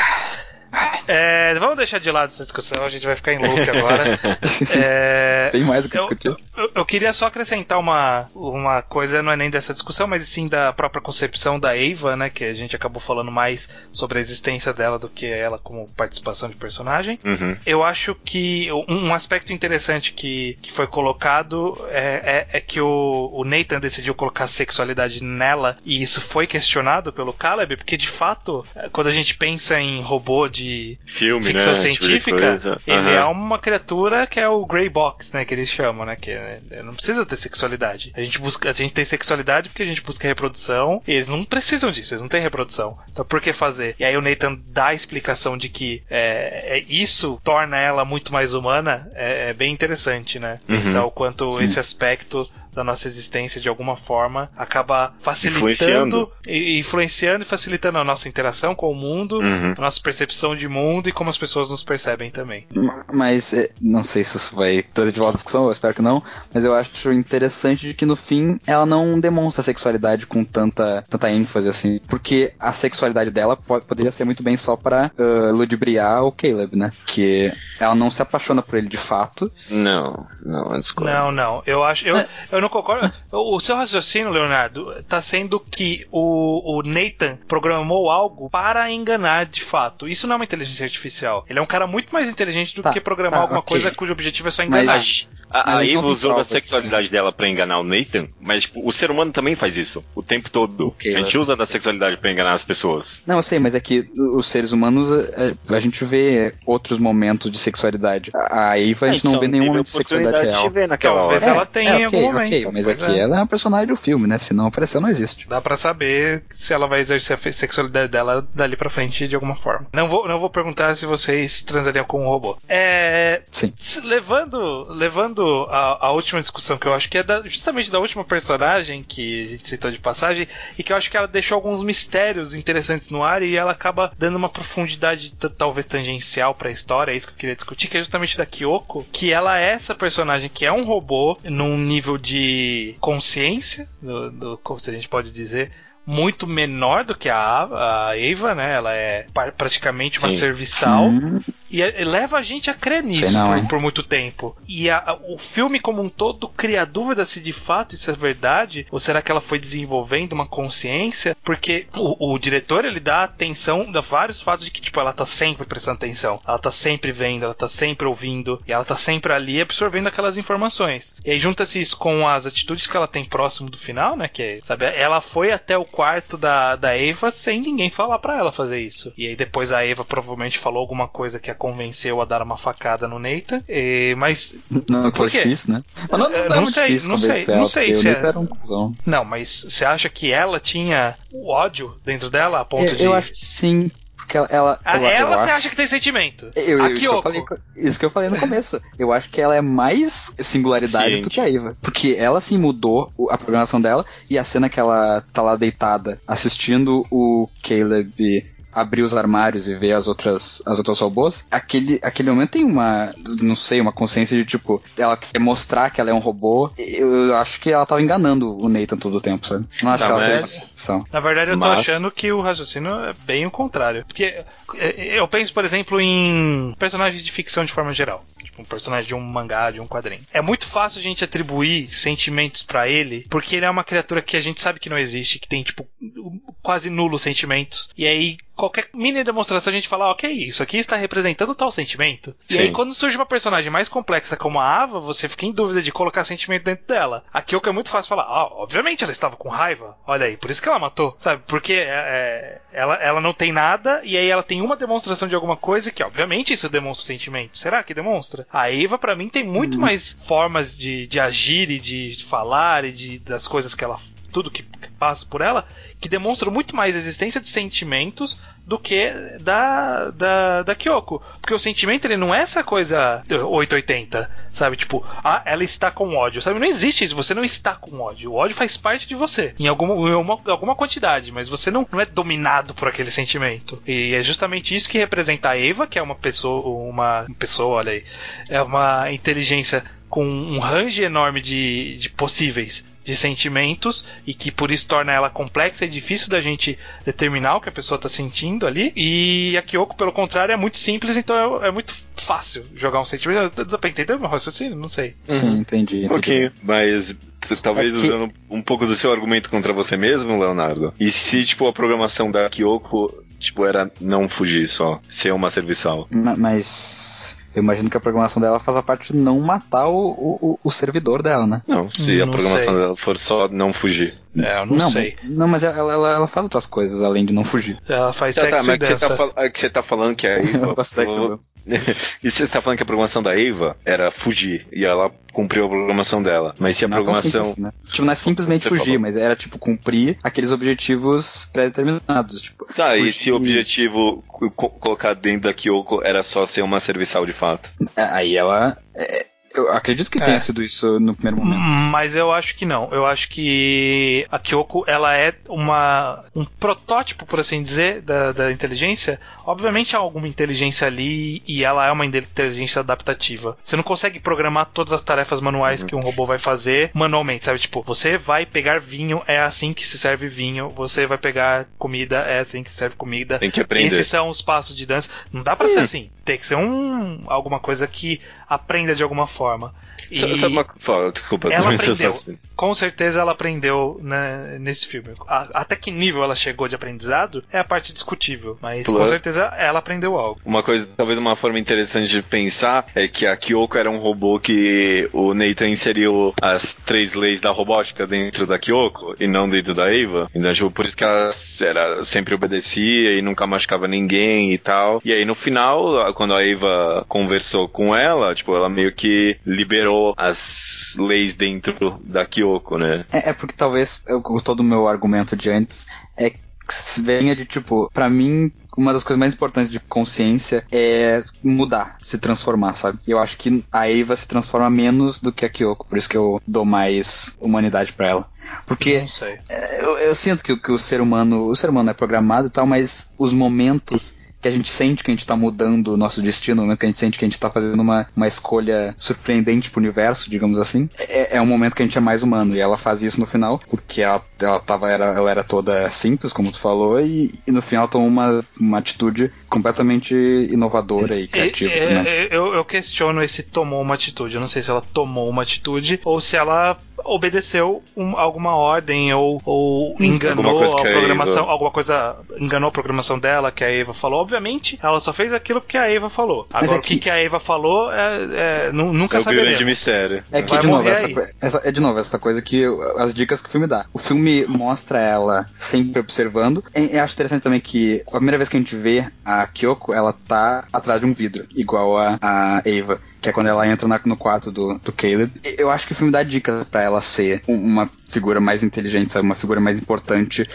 É, vamos deixar de lado essa discussão, a gente vai ficar em loop agora. [LAUGHS] É, Tem mais o que eu, discutir. eu- eu queria só acrescentar uma, uma coisa, não é nem dessa discussão, mas sim da própria concepção da Eva, né? Que a gente acabou falando mais sobre a existência dela do que ela como participação de personagem. Uhum. Eu acho que um, aspecto interessante que, que foi colocado é, é- é que o, o Nathan decidiu colocar sexualidade nela e isso foi questionado pelo Caleb, porque de fato, eh, quando a gente pensa em robô de Filme, ficção né? Tipo de científica, coisa. ele Aham. é uma criatura que é o Grey Box, né? Que eles chamam, né? Que é- não precisa ter sexualidade. A gente busca, a gente tem sexualidade porque a gente busca reprodução. E eles não precisam disso, eles não têm reprodução. Então por que fazer? E aí o Nathan dá a explicação de que é, é- isso torna ela muito mais humana. É, é bem interessante, né? Uhum. Pensar o quanto Sim. esse aspecto da nossa existência de alguma forma acaba facilitando Influenciando. e influenciando e facilitando a nossa interação com o mundo, Uhum. a nossa percepção de mundo e como as pessoas nos percebem também. Mas é, não sei se isso vai trazer de volta a discussão, eu espero que não. Mas eu acho interessante de que no fim ela não demonstra a sexualidade com tanta, tanta ênfase assim. Porque a sexualidade dela po- poderia ser muito bem só pra ah, ludibriar o Caleb, né? Que ela não se apaixona por ele de fato. Não, não, antes Não, não. Eu acho. Eu, eu não concordo. O seu raciocínio, Leonardo, tá sendo que o, o Nathan programou algo para enganar de fato. Isso não é uma inteligência artificial. Ele é um cara muito mais inteligente do Tá, que programar tá, alguma ok. coisa cujo objetivo é só Mas- enganar. A, a Eva usou da sexualidade dela pra enganar o Nathan, mas tipo, o ser humano também faz isso o tempo todo. Ok, a gente usa da sexualidade pra enganar as pessoas. Não, eu sei, mas é que os seres humanos, é, a gente vê outros momentos de sexualidade. A a Eva, a gente não vê nenhum momento de sexualidade real. ver naquela Talvez hora. ela tenha em é, algum ok, momento. mas aqui é. ela é uma personagem do filme, né? Se não apareceu, não existe. Dá pra saber se ela vai exercer a sexualidade dela dali pra frente de alguma forma. Não vou, não vou perguntar se vocês transariam com um robô. É. Sim. s- Levando, levando a, a última discussão que eu acho que é da- justamente da última personagem que a gente citou de passagem e que eu acho que ela deixou alguns mistérios interessantes no ar e ela acaba dando uma profundidade talvez tangencial pra história, é isso que eu queria discutir, que é justamente da Kyoko, que ela é essa personagem que é um robô num nível de consciência, do, do- como se a gente pode dizer, muito menor do que a, a Eva, né? Ela é praticamente uma Sim. serviçal. Hum, E é- leva a gente a crer nisso não, por, por muito tempo. E a- a- o filme como um todo cria dúvida se de fato isso é verdade ou será que ela foi desenvolvendo uma consciência? Porque o, o diretor ele dá atenção a vários fatos de que tipo ela tá sempre prestando atenção, ela tá sempre vendo, ela tá sempre ouvindo e ela tá sempre ali absorvendo aquelas informações. E aí junta-se isso com as atitudes que ela tem próximo do final, né? Que é, sabe, ela foi até o quarto da, da Eva sem ninguém falar pra ela fazer isso. E aí depois a Eva provavelmente falou alguma coisa que a convenceu a dar uma facada no Nathan. E- mas não, foi difícil, né? Mas não, Eu é não muito sei, não sei, não sei se é- era um cuzão. não, mas você acha que ela tinha o ódio dentro dela a ponto Eu, de eu acho que sim. porque ela. ela, Ah, eu- ela eu você acho- acha que tem sentimento. Eu, a eu- isso, que eu Kyoko. falei, isso que eu falei no começo. Eu acho que ela é mais singularidade do que a Eva. Porque ela sim mudou a programação dela e a cena que ela tá lá deitada assistindo o Caleb abrir os armários e ver as outras as outras robôs, aquele, aquele momento tem uma, não sei, uma consciência de tipo, ela quer mostrar que ela é um robô. Eu, eu acho que ela tava enganando o Nathan todo o tempo, sabe? Não acho Tá, que ela seja mas- decepção. Na verdade, eu tô Mas- achando que o raciocínio é bem o contrário. Porque é, eu penso, por exemplo, em personagens de ficção de forma geral. Tipo, um personagem de um mangá, de um quadrinho. É muito fácil a gente atribuir sentimentos pra ele, porque ele é uma criatura que a gente sabe que não existe, que tem, tipo, quase nulos sentimentos. E aí, qualquer mini demonstração a gente fala, ok, isso aqui está representando tal sentimento. E Sim. aí, quando surge uma personagem mais complexa como a Ava, você fica em dúvida de colocar sentimento dentro dela. A Kyoko é muito fácil falar, ah, obviamente ela estava com raiva. Olha aí, por isso que ela matou, sabe? Porque é, é, ela, ela não tem nada e aí ela tem uma demonstração de alguma coisa que, obviamente, isso demonstra sentimento. Será que demonstra? A Eva, pra mim, tem muito mais formas de, de agir e de falar e de, das coisas que ela. Tudo que passa por ela, que demonstram muito mais a existência de sentimentos do que da, da, da Kyoko. Porque o sentimento ele não é essa coisa 880, sabe? Tipo, ah, ela está com ódio, sabe? Não existe isso, você não está com ódio. O ódio faz parte de você, em alguma, em uma- alguma quantidade, mas você não, não é dominado por aquele sentimento. E é justamente isso que representa a Eva, que é uma pessoa, uma pessoa, olha aí, é uma inteligência com um range enorme de, de possíveis de sentimentos e que por isso torna ela complexa e difícil da gente determinar o que a pessoa está sentindo ali. E a Kyoko, pelo contrário, é muito simples, então é, é muito fácil jogar um sentimento. Dá pra entender o meu raciocínio? Não sei. Sim, entendi. entendi. Ok, mas talvez É que- usando um pouco do seu argumento contra você mesmo, Leonardo. E se, tipo, a programação da Kyoko, tipo, era não fugir só, ser uma serviçal. Ma- Mas eu imagino que a programação dela faz a parte de não matar o, o, o servidor dela, né? Não, se a Não programação sei. dela for só não fugir. É, eu não, sei. Não, mas ela, ela, ela faz outras coisas além de não fugir. Ela faz Tá, tá, sexo mas e que você dança. tá, é que você tá falando que a [LAUGHS] Eva. E falou- dança. [LAUGHS] e você está falando que a programação da Eva era fugir. E ela cumpriu a programação dela. Mas se a Não é programação. simples, né? Tipo, não é simplesmente Você fugir, falou. mas era tipo cumprir aqueles objetivos pré-determinados. Tipo, Tá, e fugir- se o objetivo co- co- colocar dentro da Kyoko era só ser uma serviçal de fato? é, Aí ela. é, eu acredito que É. tenha sido isso no primeiro momento. Mas eu acho que não. Eu acho que a Kyoko ela é uma um protótipo, por assim dizer, da, da inteligência. Obviamente há alguma inteligência ali e ela é uma inteligência adaptativa. Você não consegue programar todas as tarefas manuais que um robô vai fazer manualmente, sabe? Tipo, você vai pegar vinho, é assim que se serve vinho. Você vai pegar comida, é assim que se serve comida. Tem que aprender. Esses são os passos de dança. Não dá pra ser assim. Tem que ser um alguma coisa que aprenda de alguma forma. Sa- E- Sabe uma... Fala, desculpa. ela aprendeu. raciocínio. Com certeza ela aprendeu né, nesse filme. A- até que nível ela chegou de aprendizado é a parte discutível, mas com certeza ela aprendeu algo. Uma coisa, talvez uma forma interessante de pensar é que a Kyoko era um robô que o Nathan inseriu as três leis da robótica dentro da Kyoko e não dentro da Eva. Então, tipo, por isso que ela era, sempre obedecia e nunca machucava ninguém e tal. E aí no final, quando a Eva conversou com ela, tipo, ela meio que liberou as leis dentro da Kyoko, né? É, é porque talvez eu, todo o meu argumento de antes é que venha de tipo, pra mim, uma das coisas mais importantes de consciência é mudar, se transformar, sabe? E eu acho que a Eva se transforma menos do que a Kyoko, por isso que eu dou mais humanidade pra ela. Porque é, eu, eu sinto que, o- que o ser humano, o ser humano é programado e tal, mas os momentos que a gente sente que a gente tá mudando o nosso destino, no momento que a gente sente que a gente tá fazendo uma, uma escolha surpreendente pro universo, digamos assim, é, é um momento que a gente é mais humano. E ela faz isso no final, porque ela, ela, tava, era, ela era toda simples, como tu falou, e, e no final tomou uma, uma atitude completamente inovadora e criativa. e É, mais. é, eu, eu questiono esse tomou uma atitude. Eu não sei se ela tomou uma atitude ou se ela obedeceu um- alguma ordem ou, ou enganou Alguma coisa a a programação, Eva- alguma coisa enganou a programação dela que a Eva falou. Obviamente, ela só fez aquilo porque a Eva falou. Mas Agora, é o que, a Eva falou, é, é, nu- nunca É o grande mistério. É que, Vai de novo, essa, essa- é de novo essa coisa que eu- as dicas que o filme dá. O filme mostra ela sempre observando. E, eu acho interessante também que a primeira vez que a gente vê a Kyoko, ela tá atrás de um vidro, igual a, a Eva, que é quando ela entra na- no quarto do, do Caleb. Eu acho que o filme dá dicas pra ela ela ser um- uma figura mais inteligente, sabe? Uma figura mais importante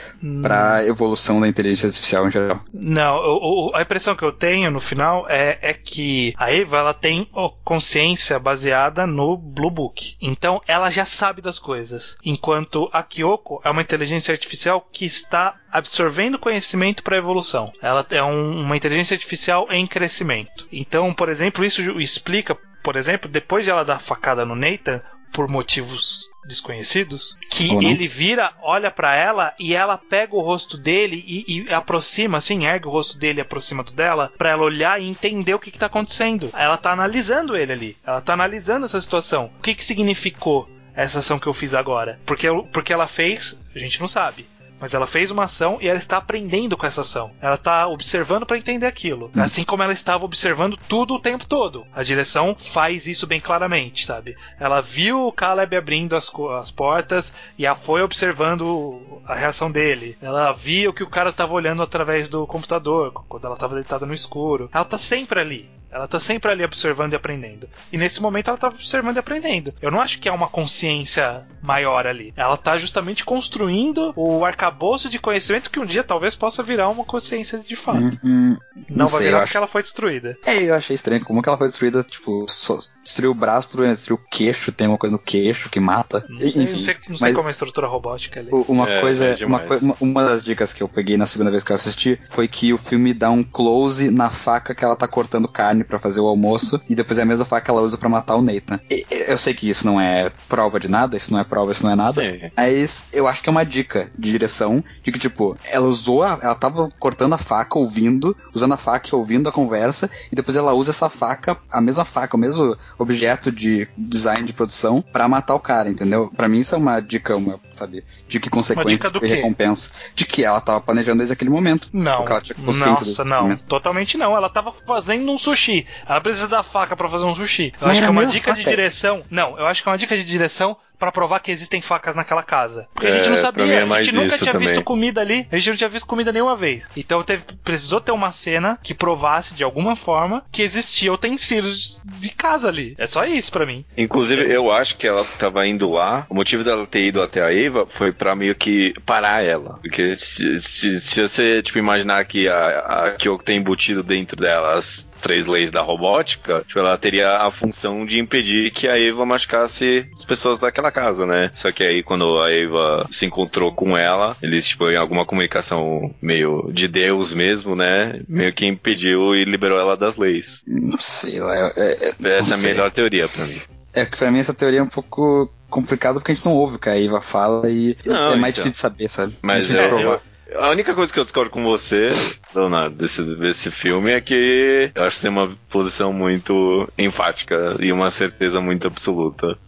pra evolução da inteligência artificial em geral. Não, o- o- a impressão que eu tenho no final é, é que a Eva ela tem consciência baseada no Blue Book. Então ela já sabe das coisas. Enquanto a Kyoko é uma inteligência artificial que está absorvendo conhecimento para evolução. Ela é um- uma inteligência artificial em crescimento. Então, por exemplo, isso explica, por exemplo, depois de ela dar facada no Nathan, por motivos desconhecidos, que ele vira, olha pra ela e ela pega o rosto dele e, e aproxima, assim, ergue o rosto dele e aproxima do dela, pra ela olhar e entender o que, que tá acontecendo. Ela tá analisando ele ali, ela tá analisando essa situação. O que, que significou essa ação que eu fiz agora? Porque, porque ela fez, a gente não sabe. Mas ela fez uma ação e ela está aprendendo com essa ação. Ela está observando para entender aquilo. Assim como ela estava observando tudo o tempo todo. A direção faz isso bem claramente, sabe? Ela viu o Caleb abrindo as, as portas e ela foi observando a reação dele. Ela viu que o cara estava olhando através do computador quando ela estava deitada no escuro. Ela tá sempre ali. Ela tá sempre ali observando e aprendendo. E nesse momento ela tá observando e aprendendo. Eu não acho que é uma consciência maior ali. Ela tá justamente construindo o arcabouço de conhecimento que um dia talvez possa virar uma consciência de fato. Hum, hum, Não, vai sei, virar porque acho- ela foi destruída. É, eu achei estranho. Como que ela foi destruída? Tipo, só destruiu o braço, destruiu o queixo, tem uma coisa no queixo que mata. Não sei, Enfim, não sei, não sei mas- como é a estrutura robótica ali. Uma É, coisa, é uma, uma- uma das dicas que eu peguei na segunda vez que eu assisti foi que o filme dá um close na faca que ela tá cortando carne pra fazer o almoço e depois é a mesma faca que ela usa pra matar o Nathan. E- eu sei que isso não é prova de nada, isso não é prova, isso não é nada. Sim. Mas eu acho que é uma dica de direção de que, tipo, ela usou, a, ela tava cortando a faca, ouvindo, usando a faca e ouvindo a conversa, e depois ela usa essa faca, a mesma faca, o mesmo objeto de design de produção, pra matar o cara, entendeu? Pra mim isso é uma dica, uma, sabe, dica e consequência dica do e quê? recompensa. De que ela tava planejando desde aquele momento. Não, Porque ela tinha consciência nossa, não, momento. totalmente não. Ela tava fazendo um sushi. Ela precisa da faca pra fazer um sushi. Eu Mas acho que é a uma dica de faca. direção. Não, eu acho que é uma dica de direção pra provar que existem facas naquela casa. Porque a É, gente não sabia, é a gente nunca tinha visto também. comida ali. A gente não tinha visto comida nenhuma vez. Então teve, precisou ter uma cena que provasse de alguma forma que existia utensílios de casa ali. É só isso pra mim. Inclusive, eu acho que ela tava indo lá. O motivo dela ter ido até a Eva foi pra meio que parar ela. Porque se, se, se você, tipo, imaginar que a, a Kyoko tem embutido dentro dela as três leis da robótica, tipo, ela teria a função de impedir que a Eva machucasse as pessoas daquela casa, né? Só que aí, quando a Eva se encontrou com ela, eles, tipo, em alguma comunicação meio de Deus mesmo, né? Meio que impediu e liberou ela das leis. Não sei lá. É, é, Essa é a melhor teoria pra mim. é que pra mim essa teoria é um pouco complicada porque a gente não ouve o que a Eva fala e Não, é mais então. difícil de saber, sabe? Mas provar. eu- a única coisa que eu discordo com você, Leonardo, desse, desse filme é que eu acho que tem uma posição muito enfática e uma certeza muito absoluta.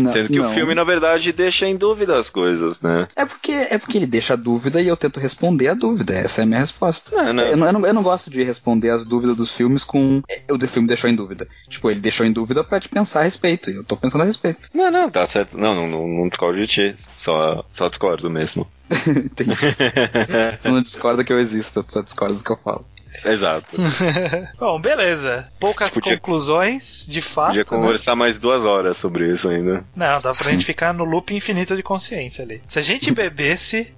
Não, Sendo que não. o filme, na verdade, deixa em dúvida as coisas, né? É porque, é porque ele deixa a dúvida e eu tento responder a dúvida. Essa é a minha resposta. Não, não. Eu, não, eu, não, eu não gosto de responder as dúvidas dos filmes com. é, O filme deixou em dúvida. Tipo, ele deixou em dúvida pra te pensar a respeito. E eu tô pensando a respeito. Não, não, tá certo. Não, não, não, não discordo de ti. Só, só discordo mesmo. [LAUGHS] Tem- [LAUGHS] Você não discorda que eu existo, só discorda do que eu falo. Exato. [LAUGHS] Bom, beleza. Poucas Podia- conclusões, de fato. Podia né? conversar mais duas horas sobre isso ainda. Não, dá pra Sim. gente ficar no loop infinito de consciência ali. Se a gente [LAUGHS] bebesse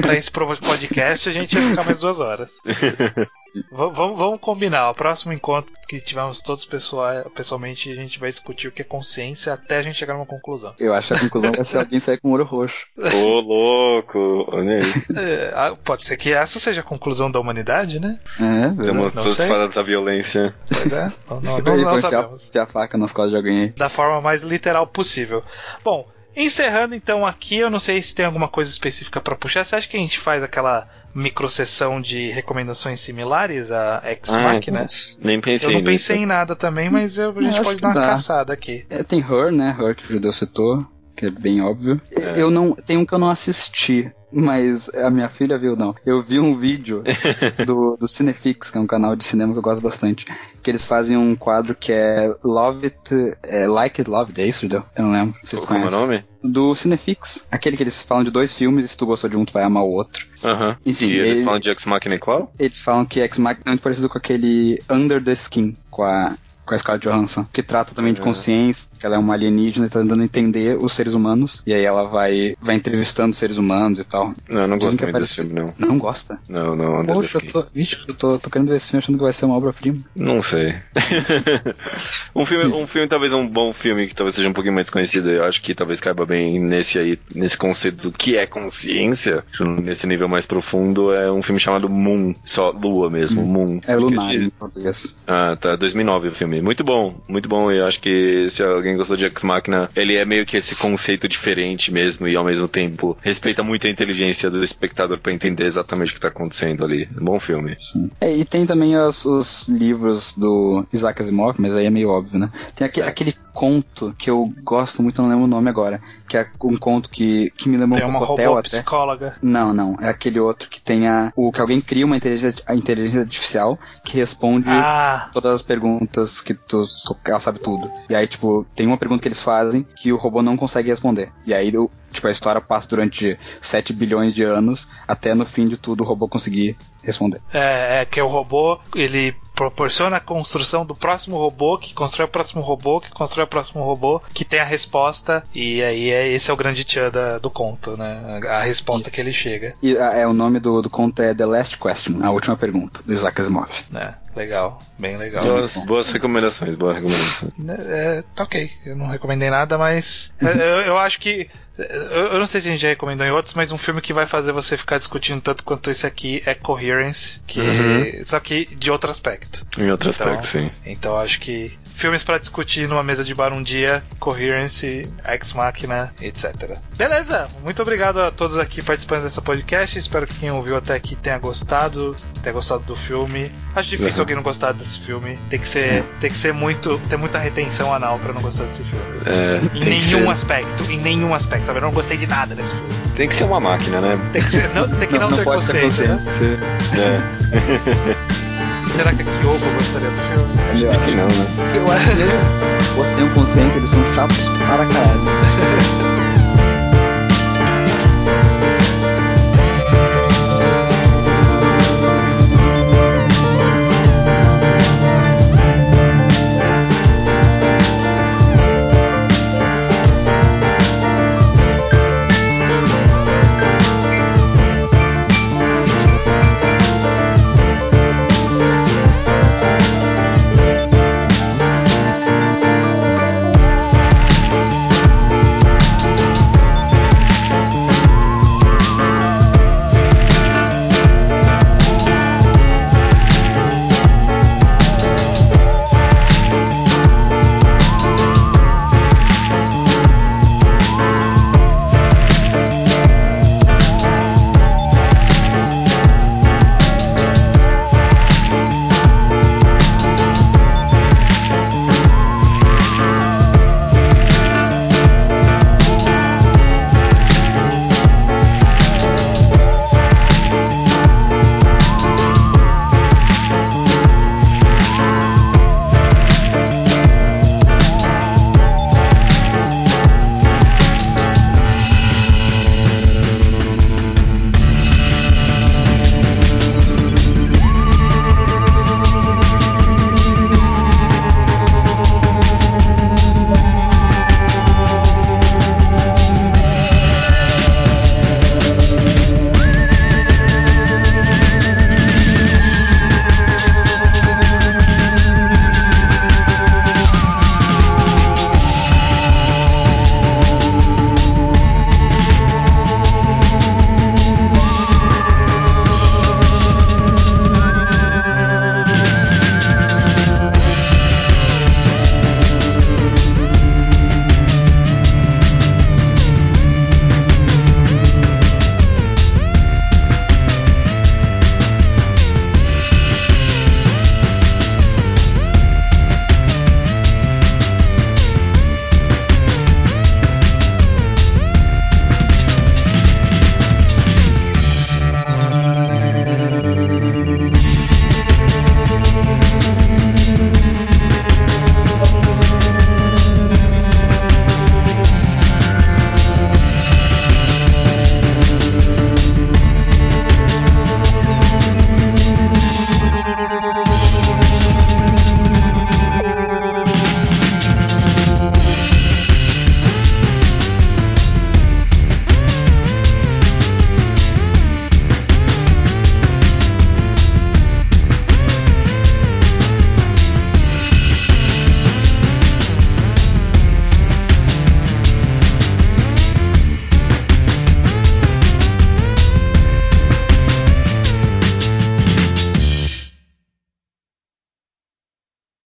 pra esse podcast, a gente ia ficar mais duas horas. [LAUGHS] Vamos, vamos combinar. O próximo encontro que tivermos todos pessoal, pessoalmente, a gente vai discutir o que é consciência até a gente chegar numa conclusão. Eu acho que a conclusão vai ser alguém sair com o olho roxo. Ô, louco! Olha aí. É, ah, pode ser que essa seja a conclusão da humanidade, né? É, verdade. Estamos falando dessa violência. Pois é. Não, não, não, não sabemos. enfiar a faca nas costas de alguém aí. da forma mais literal possível. Bom, encerrando então aqui, eu não sei se tem alguma coisa específica pra puxar. Você acha que a gente faz aquela microsessão de recomendações similares a Ex Machina? Ah, Nem pensei Eu não nisso. pensei em nada também, mas eu- a gente acho pode dar uma dá. caçada aqui. É, tem Her, né? Her que o Judeu citou, que é bem óbvio. É. Eu não. Tem um que eu não assisti, mas a minha filha viu, não. Eu vi um vídeo [LAUGHS] do, do Cinefix, que é um canal de cinema que eu gosto bastante. Que eles fazem um quadro que é Love It. É, like It Love It, é isso, Judeu? Eu não lembro. Vocês Como é o conhecem? nome? Do Cinefix. Aquele que eles falam de dois filmes e se tu gostou de um, tu vai amar o outro. Aham. Enfim, E eles ele- falam de Ex Machina e qual? Eles falam que Ex Machina é muito parecido com aquele Under the Skin, com a com a Scarlett Johansson, que trata também de É. consciência, que ela é uma alienígena e tá tentando entender os seres humanos, e aí ela vai, vai entrevistando seres humanos e tal. Não, eu não gosto muito desse filme, não. Não gosta? Não, não, Poxa, eu tô, vixe, eu tô, tô querendo ver esse filme achando que vai ser uma obra-prima. Não sei. [LAUGHS] um filme, um filme, talvez um bom filme que talvez seja um pouquinho mais desconhecido. Eu acho que talvez caiba bem nesse aí, nesse conceito do que é consciência, nesse nível mais profundo, é um filme chamado Moon, só Lua mesmo, Moon. É lunar Que- em português. Ah, tá, 2009 o filme. Muito bom, muito bom. E eu acho que se alguém gostou de Ex Machina, ele é meio que esse conceito diferente mesmo e ao mesmo tempo respeita muito a inteligência do espectador pra entender exatamente o que tá acontecendo ali. Bom filme. É, e tem também os, os livros do Isaac Asimov, mas aí é meio óbvio, né? Tem aque- aquele conto que eu gosto muito, não lembro o nome agora, que é um conto que, que me lembra Tem um uma pouco hotel até. psicóloga. Não, não. É aquele outro que tem a. O que alguém cria uma inteligência, a inteligência artificial que responde Ah, todas as perguntas que tu. Ela sabe tudo. E aí, tipo, tem uma pergunta que eles fazem que o robô não consegue responder. E aí, o- tipo, a história passa durante 7 bilhões de anos até no fim de tudo o robô conseguir responder. é, é que o robô, ele proporciona a construção do próximo robô, que constrói o próximo robô, que constrói o próximo robô, que tem a resposta, e aí é, esse é o grande tchan da- do conto, né? A, a resposta Isso. que ele chega, E a- é, o nome do, do conto é The Last Question, a última pergunta, do Isaac Asimov. né? Legal, bem legal. Boas, boas recomendações, boas recomendações. Né, É, tá ok, eu não recomendei nada, mas é, eu, eu acho que. Eu, eu não sei se a gente já recomendou em outros, mas um filme que vai fazer você ficar discutindo tanto quanto esse aqui é Coherence, que Uhum. só que de outro aspecto. Em outro Então- aspecto, sim. Então acho que filmes pra discutir numa mesa de bar um dia, Coherence, Ex Machina, etc. Beleza, muito obrigado a todos aqui participantes dessa podcast. Espero que quem ouviu até aqui tenha gostado, tenha gostado do filme. Acho difícil Uhum. alguém não gostar desse filme. Tem que ser, tem que ser muito, ter muita retenção anal pra não gostar desse filme. É, Em nenhum ser, aspecto, em nenhum aspecto, sabe? Eu não gostei de nada desse filme. tem que ser uma máquina, né? Tem que, ser, não, tem que não, ter pode ter consciência, né? consciência. É, [LAUGHS] Será que a Kyoko gostaria do filme? Eu acho que não, né? Porque eu acho que eles, se fosse tenham consciência, eles são chatos para caralho. [LAUGHS]